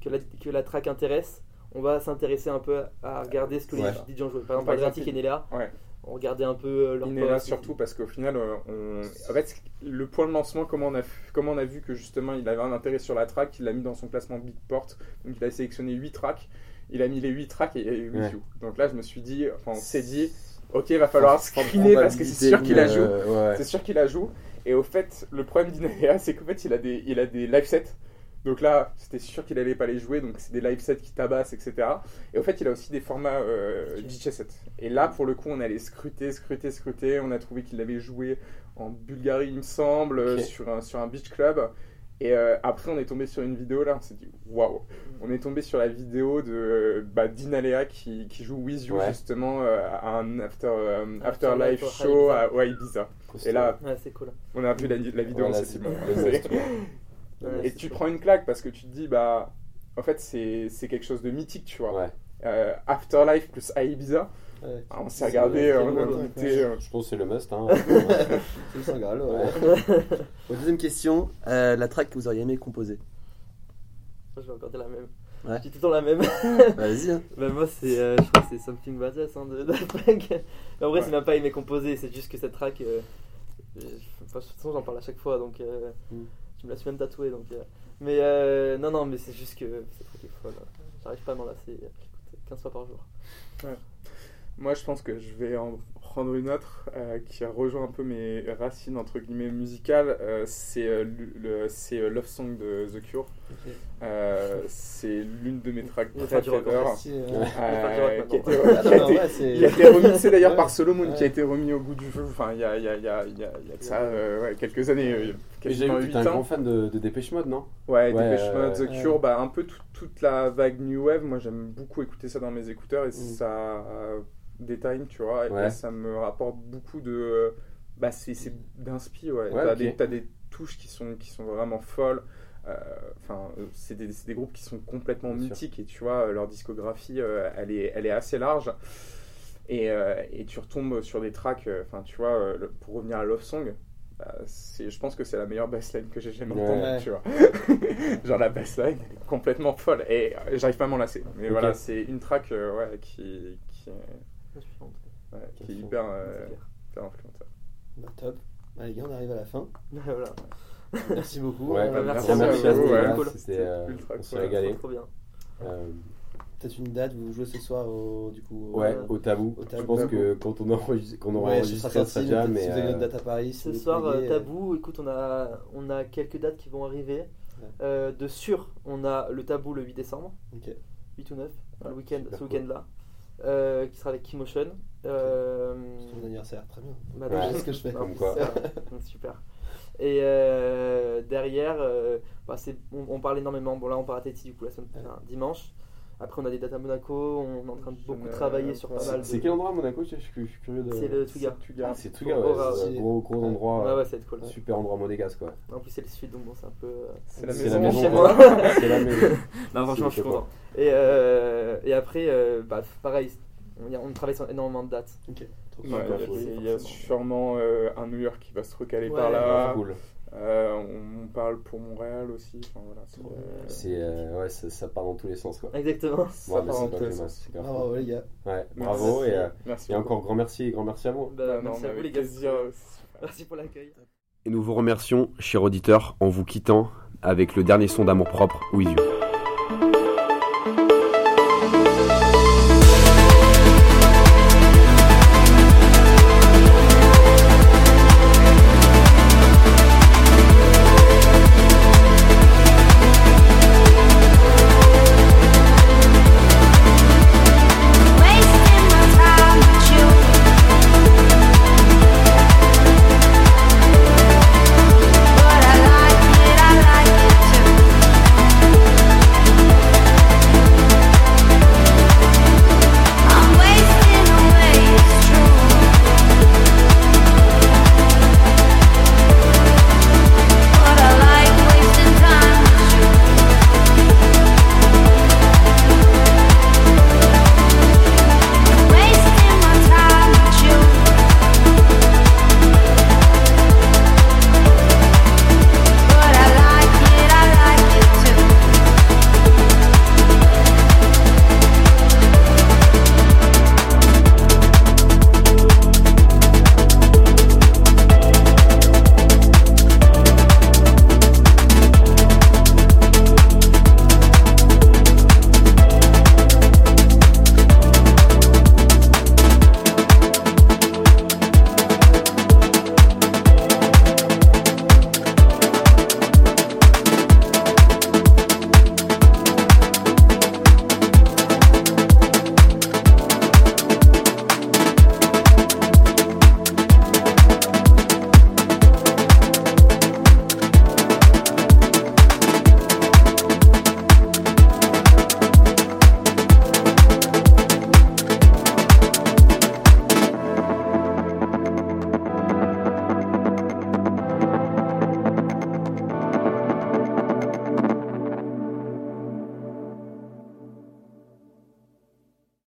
D: que la, que la track intéresse, on va s'intéresser un peu à regarder ce que
C: Ouais.
D: les DJ ont joué. Par exemple,
E: exemple,
D: et Nella,
E: Ouais.
D: On regardait un peu euh, leur
E: Il est là
D: posts.
E: surtout parce qu'au final, euh, on... en fait, le point de lancement, comment on, a, comment on a vu que justement il avait un intérêt sur la track, il l'a mis dans son classement Beatport. Donc il a sélectionné 8 tracks, il a mis les 8 tracks et il y a eu 8
C: Ouais.
E: views. Donc là, je me suis dit, enfin, on s'est dit, ok, il va falloir screener parce que c'est sûr qu'il la joue.
C: Euh, ouais.
E: C'est sûr qu'il la joue. Et au fait, le problème d'Inalea, <laughs> c'est qu'en fait, il a des, il a des live sets. Donc là, c'était sûr qu'il allait pas les jouer. Donc c'est des live sets qui tabassent, etc. Et au fait, il a aussi des formats euh. DJ sets. Et là, pour le coup, on allait scruter, scruter, scruter. On a trouvé qu'il l'avait joué en Bulgarie, il me semble,
C: Ok.
E: sur, un, sur un beach club. Et euh, après, on est tombé sur une vidéo là, on s'est dit waouh! On est tombé sur la vidéo de bah, Dinalea qui, qui joue With You
C: Ouais.
E: justement euh, à un after, euh,
D: Afterlife
E: show
D: Ibiza.
E: à, ouais, Ibiza. Et là,
D: Ouais, cool.
E: on a vu la, la vidéo, on s'est dit <laughs>
C: ouais.
E: Et tu
D: sûr.
E: prends une claque parce que tu te dis, bah, en fait, c'est c'est quelque chose de mythique, tu vois.
C: Ouais.
E: Euh, Afterlife plus Ibiza,
F: Ouais.
E: Ah, on s'est regardé,
F: vrai,
E: on a euh,
C: Je pense que c'est le must. Hein. <laughs>
F: C'est le Graal. <laughs>
A: Bon, deuxième question, euh, la track que vous auriez aimé composer?
D: Je vais encore dire la même.
A: Ouais.
D: Je dis tout le temps la même. <laughs>
A: Vas-y. hein.
D: Bah, moi, c'est, euh, je crois que c'est Something Us hein, de Daft Punk. Mais en vrai,
E: Ouais.
D: c'est même pas aimé composer, c'est juste que cette track. euh, euh, enfin, de toute façon, j'en parle à chaque fois, donc. euh,
A: Mm.
D: Je me la suis même tatouée, donc. euh, mais euh, non, non, mais c'est juste que cette track est folle. J'arrive pas à m'en lasser. Je l'écoute 15 fois par jour.
E: Moi, je pense que je vais en prendre une autre euh, qui rejoint un peu mes racines entre guillemets musicales. Euh, c'est euh, le, le- c'est euh, Love Song de The Cure. Euh, c'est l'une de mes tracks préférées.
F: Euh.
E: Euh, qui a été,
F: Ah, non,
E: qui a
F: non,
E: été-
F: ouais, c'est-
E: il a été remixé d'ailleurs
F: Ouais.
E: par Solomon,
F: Ouais.
E: qui a été remis au goût du jeu. Enfin, il y a, il y a, il y a, y a, il y a de ça euh, ouais, quelques années, euh,
C: Et j'ai
E: quasiment
C: vu que
E: 8
C: t'es un grand fan de, de Dépêche Mode, non?
E: Ouais,
C: Ouais,
E: Depeche Mode,
C: ouais,
E: The. Cure, bah, un peu tout- toute la vague New Wave. Moi, j'aime beaucoup écouter ça dans mes écouteurs et
F: Mm.
E: ça euh, détaille, tu vois. Et
C: Ouais.
E: ça me rapporte beaucoup de. Bah, c'est d'inspi, ouais. T'as des, des touches qui sont, qui sont vraiment folles. Euh, Enfin, euh, c'est des, des groupes qui sont complètement
C: Bien sûr.
E: mythiques et tu vois, leur discographie, euh, elle, est, elle est assez large. Et, euh, et tu retombes sur des tracks, euh, enfin, tu vois, euh, le- pour revenir à Love Song, je pense que c'est la meilleure bassline que j'ai jamais entendue,
F: Ouais.
E: tu vois. <laughs> Genre la bassline, elle est complètement folle et euh, j'arrive pas à m'en lasser. Mais voilà, c'est une track euh, ouais, qui, qui, est- ouais, qui est hyper, euh, hyper influente.
F: Bah, top. Bah, les gars, on arrive à la fin. <laughs>
D: voilà.
F: Merci beaucoup.
A: Ouais,
F: Euh,
D: bah, merci
C: merci
D: vous,
C: à vous,
D: ouais,
C: les gars.
D: cool.
C: C'était, euh,
E: Ultra
C: on s'est
E: cool.
C: régalé.
D: Trop, trop bien.
F: Peut-être une date, vous jouez ce soir au, du coup. au-
C: ouais, au tabou.
F: au
C: Je pense que quand on, enregistre, qu'on aura
F: Ouais,
C: enregistré, ça sera
F: peut-être
C: Mais
F: si vous avez une
C: euh,
F: date à Paris.
D: Ce soir, euh,
F: euh,
D: Tabou, écoute, on a, on a quelques dates qui vont arriver.
F: Ouais.
D: Euh, de sûr, on a le Tabou le 8 décembre,
F: Ok.
D: 8 ou 9,
C: Ouais,
D: le week-end, ce
C: cool.
D: week-end-là, euh, qui sera avec Keymotion. Euh,
F: C'est ton anniversaire, très bien.
D: bah,
C: Ouais.
F: C'est ce que je fais.
C: Comme quoi.
D: super. Et euh, derrière, euh, bah, on, on parle énormément. Bon, là, on part à Tahiti du coup la semaine
F: Ouais.
D: enfin, dimanche. Après, on a des dates à Monaco. On est en train de beaucoup travailler sur pas mal de.
C: C'est quel endroit à Monaco je, suis- je suis curieux de.
D: C'est le Tuga.
C: Ah, c'est Tuga,
D: Aura,
C: ouais. c'est
F: ouais.
C: un gros, gros endroit.
D: Ouais, ouais, ça va être cool.
C: Super endroit monégasque, quoi.
D: En plus, c'est le sud, donc bon, c'est un peu. euh,
E: C'est la maison. <laughs>
C: C'est la maison. <laughs>
D: Non, franchement, je suis content. Et, euh, et après, euh, bah, pareil, on, y a- on travaille sur énormément de dates.
F: Ok.
E: Il y a- sûrement euh, un New York qui va se recaler
D: Ouais,
E: par là. Euh, on parle pour Montréal aussi. Enfin, voilà, c'est, euh,
C: euh, ouais, ça, ça part dans tous les sens, quoi.
D: Exactement.
E: ça
C: Ouais,
E: part dans tous les sens.
F: Bravo les gars.
C: Ouais,
E: Merci.
C: bravo. Et,
E: Merci
C: et
E: beaucoup.
C: encore grand merci, grand merci à vous.
D: Bah,
E: Bah, non,
D: merci à vous, les gars. <laughs> Merci pour l'accueil.
B: Et nous vous remercions, chers auditeurs, en vous quittant avec le dernier son d'amour propre, With You.